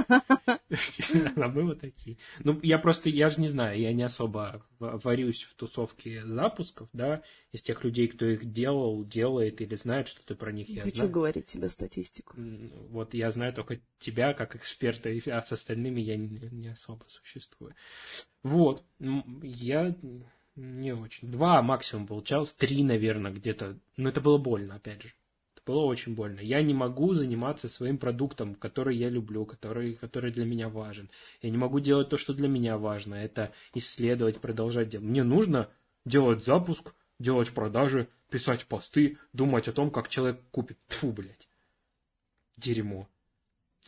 А мы вот такие. Ну, я просто, я же не знаю, я не особо варюсь в тусовке запусков, да, из тех людей, кто их делал, делает или знает что-то про них. не я хочу знаю. говорить тебе статистику. Вот я знаю только тебя как эксперта, а с остальными я не, не особо существую. Вот. Я не очень. Два максимум получалось, три, наверное, где-то. Но это было больно, опять же. Это было очень больно. Я не могу заниматься своим продуктом, который я люблю, который, который для меня важен. Я не могу делать то, что для меня важно. Это исследовать, продолжать делать. Мне нужно делать запуск, делать продажи, писать посты, думать о том, как человек купит. Фу, блядь. Дерьмо.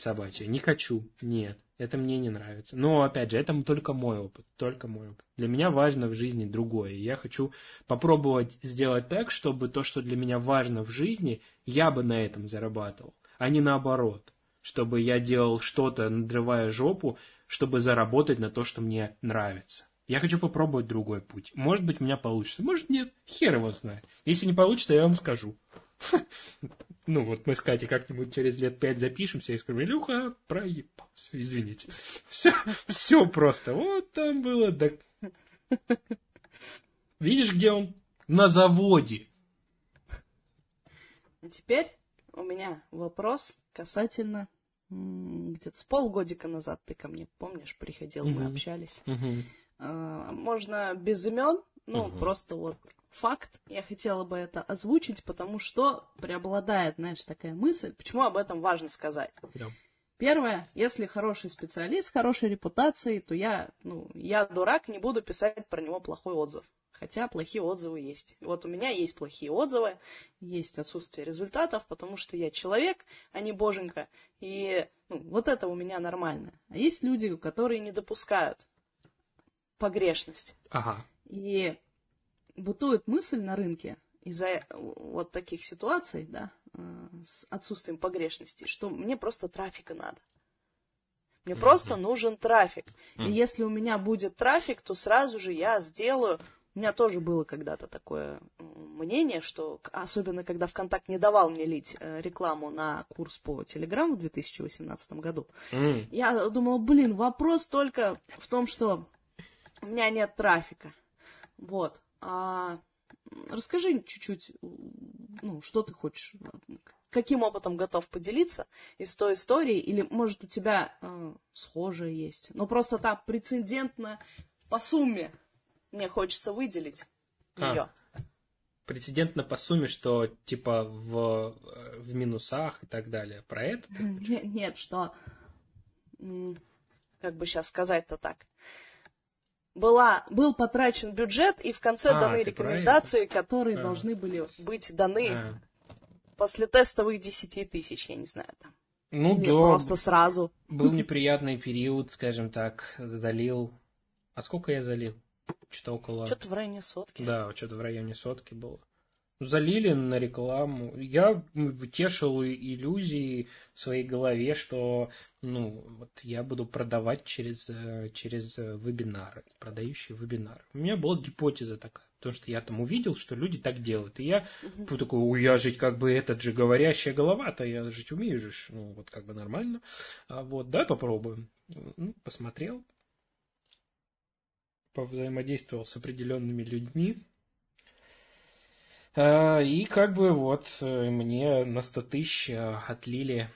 Собачье. Не хочу. Нет. Это мне не нравится. Но, опять же, это только мой опыт. Только мой опыт. Для меня важно в жизни другое. Я хочу попробовать сделать так, чтобы то, что для меня важно в жизни, я бы на этом зарабатывал, а не наоборот. Чтобы я делал что-то, надрывая жопу, чтобы заработать на то, что мне нравится. Я хочу попробовать другой путь. Может быть, у меня получится. Может, нет. Хер его знает. Если не получится, я вам скажу. Ну, вот мы с Катей как-нибудь через лет пять запишемся и скажу, Илюха, проебал. Все, извините. Все, все просто. Вот там было. Да... Видишь, где он? На заводе. А теперь у меня вопрос касательно где-то с полгодика назад ты ко мне, помнишь, приходил, мы Мгм. общались. А, Можно без имен, ну, Мгм. просто вот факт. Я хотела бы это озвучить, потому что преобладает, знаешь, такая мысль, почему об этом важно сказать. Да. Первое, если хороший специалист с хорошей репутацией, то я, ну, я дурак, не буду писать про него плохой отзыв. Хотя плохие отзывы есть. И вот у меня есть плохие отзывы, есть отсутствие результатов, потому что я человек, а не боженька. И ну, вот это у меня нормально. А есть люди, которые не допускают погрешности. Ага. И бытует мысль на рынке из-за э, вот таких ситуаций, да, э, с отсутствием погрешности, что мне просто трафика надо. Мне Мгм. просто нужен трафик. И Мгм. если у меня будет трафик, то сразу же я сделаю. У меня тоже было когда-то такое мнение, что особенно когда ВКонтакт не давал мне лить э, рекламу на курс по Телеграму в 2018 году, М. я думала, блин, вопрос только в том, что у меня нет трафика. Вот. А расскажи чуть-чуть, ну, что ты хочешь, э, каким опытом готов поделиться из той истории, или, может, у тебя э, схожее есть, но просто там прецедентно по сумме мне хочется выделить А. ее. Прецедентно по сумме, что типа в, э, в минусах и так далее. Про это? ты хочешь? Нет, нет, что... Как бы сейчас сказать-то так. Была, был потрачен бюджет, и в конце А, даны рекомендации, которые А. должны были быть даны А. после тестовых 10 тысяч, я не знаю, там. Ну Или да, просто сразу. был неприятный период, скажем так, залил. А сколько я залил? Что-то около... Что-то в районе сотки. Да, что-то в районе сотки было. Залили на рекламу. Я тешил иллюзии в своей голове, что ну, вот я буду продавать через, э, через вебинары, продающие вебинары. У меня была гипотеза такая, потому что я там увидел, что люди так делают. И я угу. такой, ой, я жить как бы этот же говорящая голова-то, я жить умею же, ну, вот как бы нормально. А вот, да, попробуем. Ну, посмотрел, повзаимодействовал с определенными людьми, и как бы вот э, мне на 100 тысяч э, отлили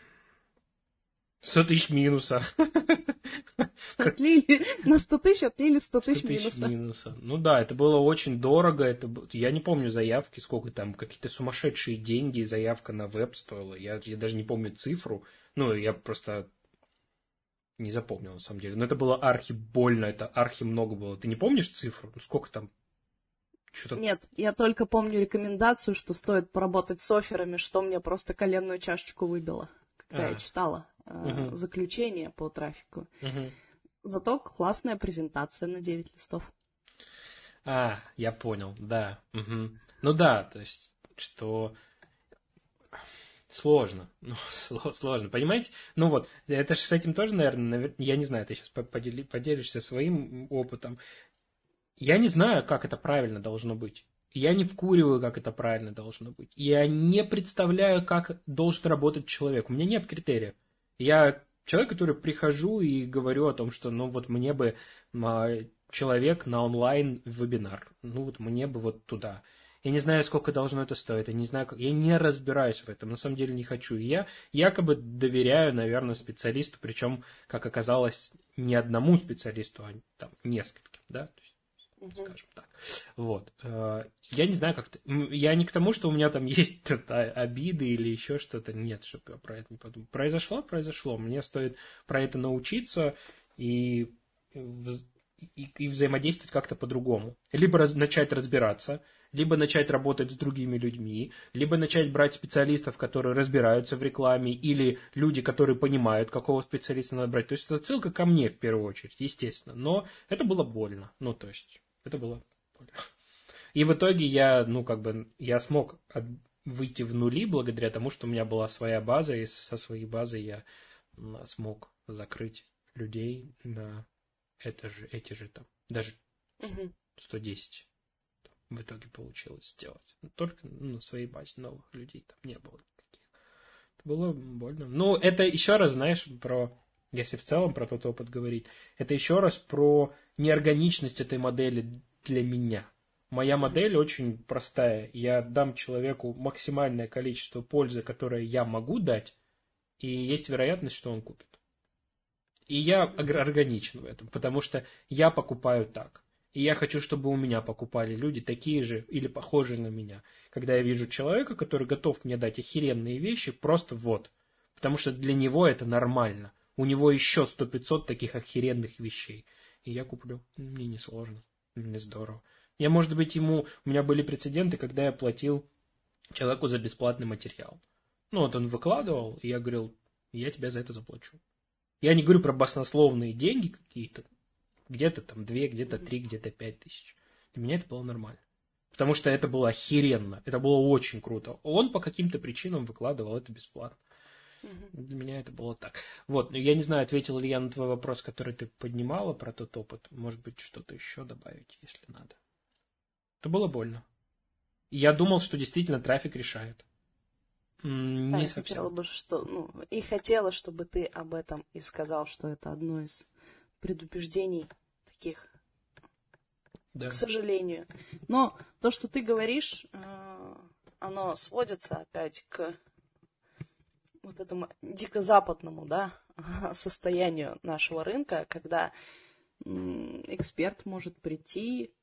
100 тысяч минуса. Отлили на 100 тысяч, отлили 100 тысяч минуса. минуса. Ну да, это было очень дорого. Это, я не помню заявки, сколько там, какие-то сумасшедшие деньги заявка на веб стоила. Я, я даже не помню цифру. Ну, я просто не запомнил, на самом деле. Но это было архи больно, это архи много было. Ты не помнишь цифру? Ну, сколько там что-то... Нет, я только помню рекомендацию, что стоит поработать с офферами, что мне просто коленную чашечку выбило, когда а. я читала э, угу. заключение по трафику. Угу. Зато классная презентация на 9 листов. А, я понял, да. Угу. Ну да, то есть, что сложно. Ну, сложно, понимаете? Ну вот, это же с этим тоже, наверное, я не знаю, ты сейчас поделишься своим опытом. Я не знаю, как это правильно должно быть. Я не вкуриваю, как это правильно должно быть. Я не представляю, как должен работать человек. У меня нет критериев. Я человек, который прихожу и говорю о том, что ну вот мне бы человек на онлайн вебинар. Ну вот мне бы вот туда. Я не знаю, сколько должно это стоить. Я не знаю, как... Я не разбираюсь в этом. На самом деле не хочу. я якобы доверяю, наверное, специалисту, причем, как оказалось, не одному специалисту, а там нескольким, да. То есть скажем так. Вот. Э, я не знаю, как... Я не к тому, что у меня там есть обиды или еще что-то. Нет, чтобы я про это не подумал. Произошло, произошло. Мне стоит про это научиться и, и, и взаимодействовать как-то по-другому. Либо раз, начать разбираться, либо начать работать с другими людьми, либо начать брать специалистов, которые разбираются в рекламе, или люди, которые понимают, какого специалиста надо брать. То есть это ссылка ко мне в первую очередь, естественно. Но это было больно. Ну, то есть это было И в итоге я, ну, как бы, я смог от, выйти в нули благодаря тому, что у меня была своя база, и со своей базой я смог закрыть людей на это же, эти же там, даже 110 в итоге получилось сделать. Только на своей базе новых людей там не было никаких. Это было больно. Ну, это еще раз, знаешь, про если в целом про тот опыт говорить, это еще раз про неорганичность этой модели для меня. Моя модель очень простая. Я дам человеку максимальное количество пользы, которое я могу дать, и есть вероятность, что он купит. И я органичен в этом, потому что я покупаю так. И я хочу, чтобы у меня покупали люди такие же или похожие на меня. Когда я вижу человека, который готов мне дать охеренные вещи, просто вот. Потому что для него это нормально – у него еще сто пятьсот таких охеренных вещей. И я куплю. Мне не сложно. Мне здорово. Я, может быть, ему... У меня были прецеденты, когда я платил человеку за бесплатный материал. Ну, вот он выкладывал, и я говорил, я тебя за это заплачу. Я не говорю про баснословные деньги какие-то. Где-то там две, где-то три, где-то пять тысяч. Для меня это было нормально. Потому что это было охеренно. Это было очень круто. Он по каким-то причинам выкладывал это бесплатно. Для меня это было так. Вот, я не знаю, ответил ли я на твой вопрос, который ты поднимала про тот опыт. Может быть, что-то еще добавить, если надо. Это было больно. Я думал, что действительно трафик решает. Не да, хотела бы, что, ну, и хотела, чтобы ты об этом и сказал, что это одно из предубеждений таких, да. к сожалению. Но то, что ты говоришь, э, оно сводится опять к вот этому дико западному, да, состоянию нашего рынка, когда эксперт может прийти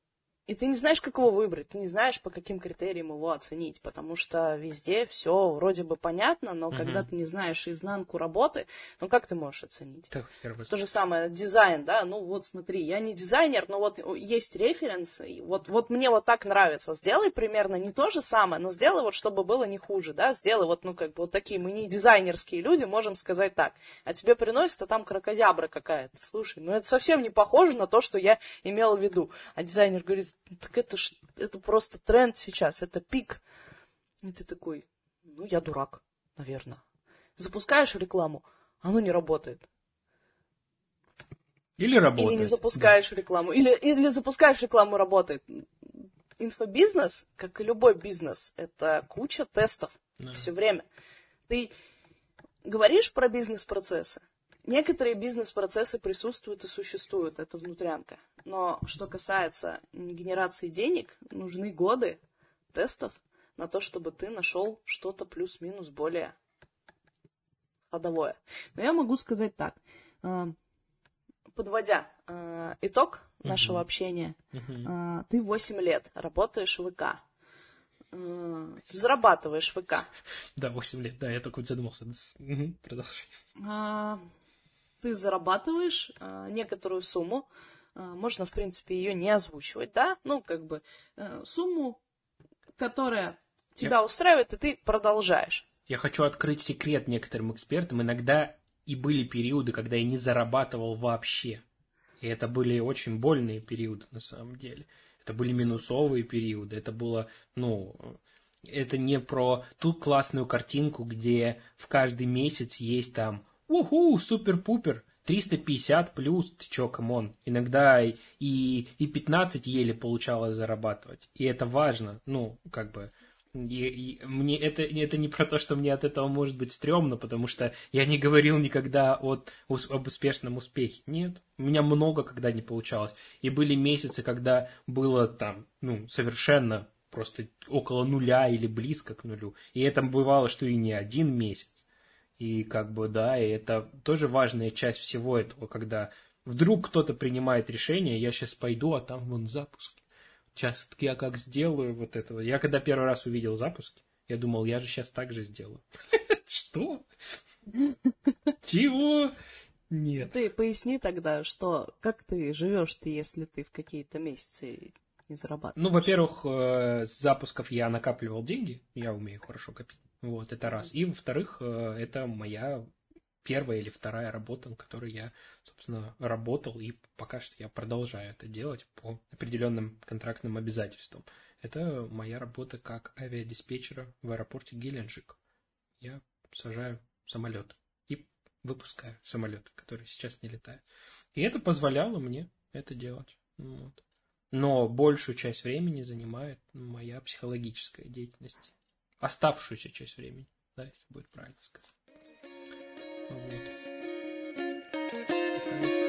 и ты не знаешь, как его выбрать, ты не знаешь, по каким критериям его оценить, потому что везде все вроде бы понятно, но угу. когда ты не знаешь изнанку работы, ну как ты можешь оценить? Так, То же самое, дизайн, да, ну вот смотри, я не дизайнер, но вот есть референсы, вот, вот мне вот так нравится, сделай примерно не то же самое, но сделай вот, чтобы было не хуже, да, сделай вот, ну как бы вот такие, мы не дизайнерские люди, можем сказать так, а тебе приносит, а там крокозябра какая-то, слушай, ну это совсем не похоже на то, что я имела в виду, а дизайнер говорит, так это ж, это просто тренд сейчас, это пик. И ты такой, ну, я дурак, наверное. Запускаешь рекламу, оно не работает. Или работает. Или не запускаешь да. рекламу. Или, или запускаешь рекламу, работает. Инфобизнес, как и любой бизнес, это куча тестов да. все время. Ты говоришь про бизнес-процессы, Некоторые бизнес-процессы присутствуют и существуют, это внутрянка. Но что касается генерации денег, нужны годы тестов на то, чтобы ты нашел что-то плюс-минус более ходовое. Но я могу сказать так. Э, подводя э, итог нашего uh-huh. общения, uh-huh. ты 8 лет работаешь в ВК. Ты зарабатываешь в ВК. Да, 8 лет, да, я только задумался. Угу, продолжай. А, ты зарабатываешь э, некоторую сумму, э, можно, в принципе, ее не озвучивать, да, ну, как бы э, сумму, которая тебя Я... устраивает, и ты продолжаешь. Я хочу открыть секрет некоторым экспертам. Иногда и были периоды, когда я не зарабатывал вообще. И это были очень больные периоды на самом деле. Это были минусовые периоды. Это было, ну, это не про ту классную картинку, где в каждый месяц есть там уху, супер-пупер, 350 плюс, чё, come on. Иногда и, и 15 еле получалось зарабатывать. И это важно, ну, как бы... И, и мне это, это не про то, что мне от этого может быть стрёмно, потому что я не говорил никогда от, об успешном успехе. Нет, у меня много когда не получалось. И были месяцы, когда было там, ну, совершенно просто около нуля или близко к нулю. И это бывало, что и не один месяц. И как бы, да, и это тоже важная часть всего этого, когда вдруг кто-то принимает решение, я сейчас пойду, а там вон запуски. Сейчас я как сделаю вот этого. Я когда первый раз увидел запуски, я думал, я же сейчас так же сделаю. Что? Чего? Нет. Ты поясни тогда, что как ты живешь ты, если ты в какие-то месяцы не зарабатываешь? Ну, во-первых, э, с запусков я накапливал деньги, я умею хорошо копить. Вот, это раз. И, во-вторых, э, это моя первая или вторая работа, на которой я, собственно, работал, и пока что я продолжаю это делать по определенным контрактным обязательствам. Это моя работа как авиадиспетчера в аэропорте Геленджик. Я сажаю самолет и выпускаю самолеты, которые сейчас не летают. И это позволяло мне это делать. Вот. Но большую часть времени занимает моя психологическая деятельность оставшуюся часть времени, да, если будет правильно сказать. Вот. Такая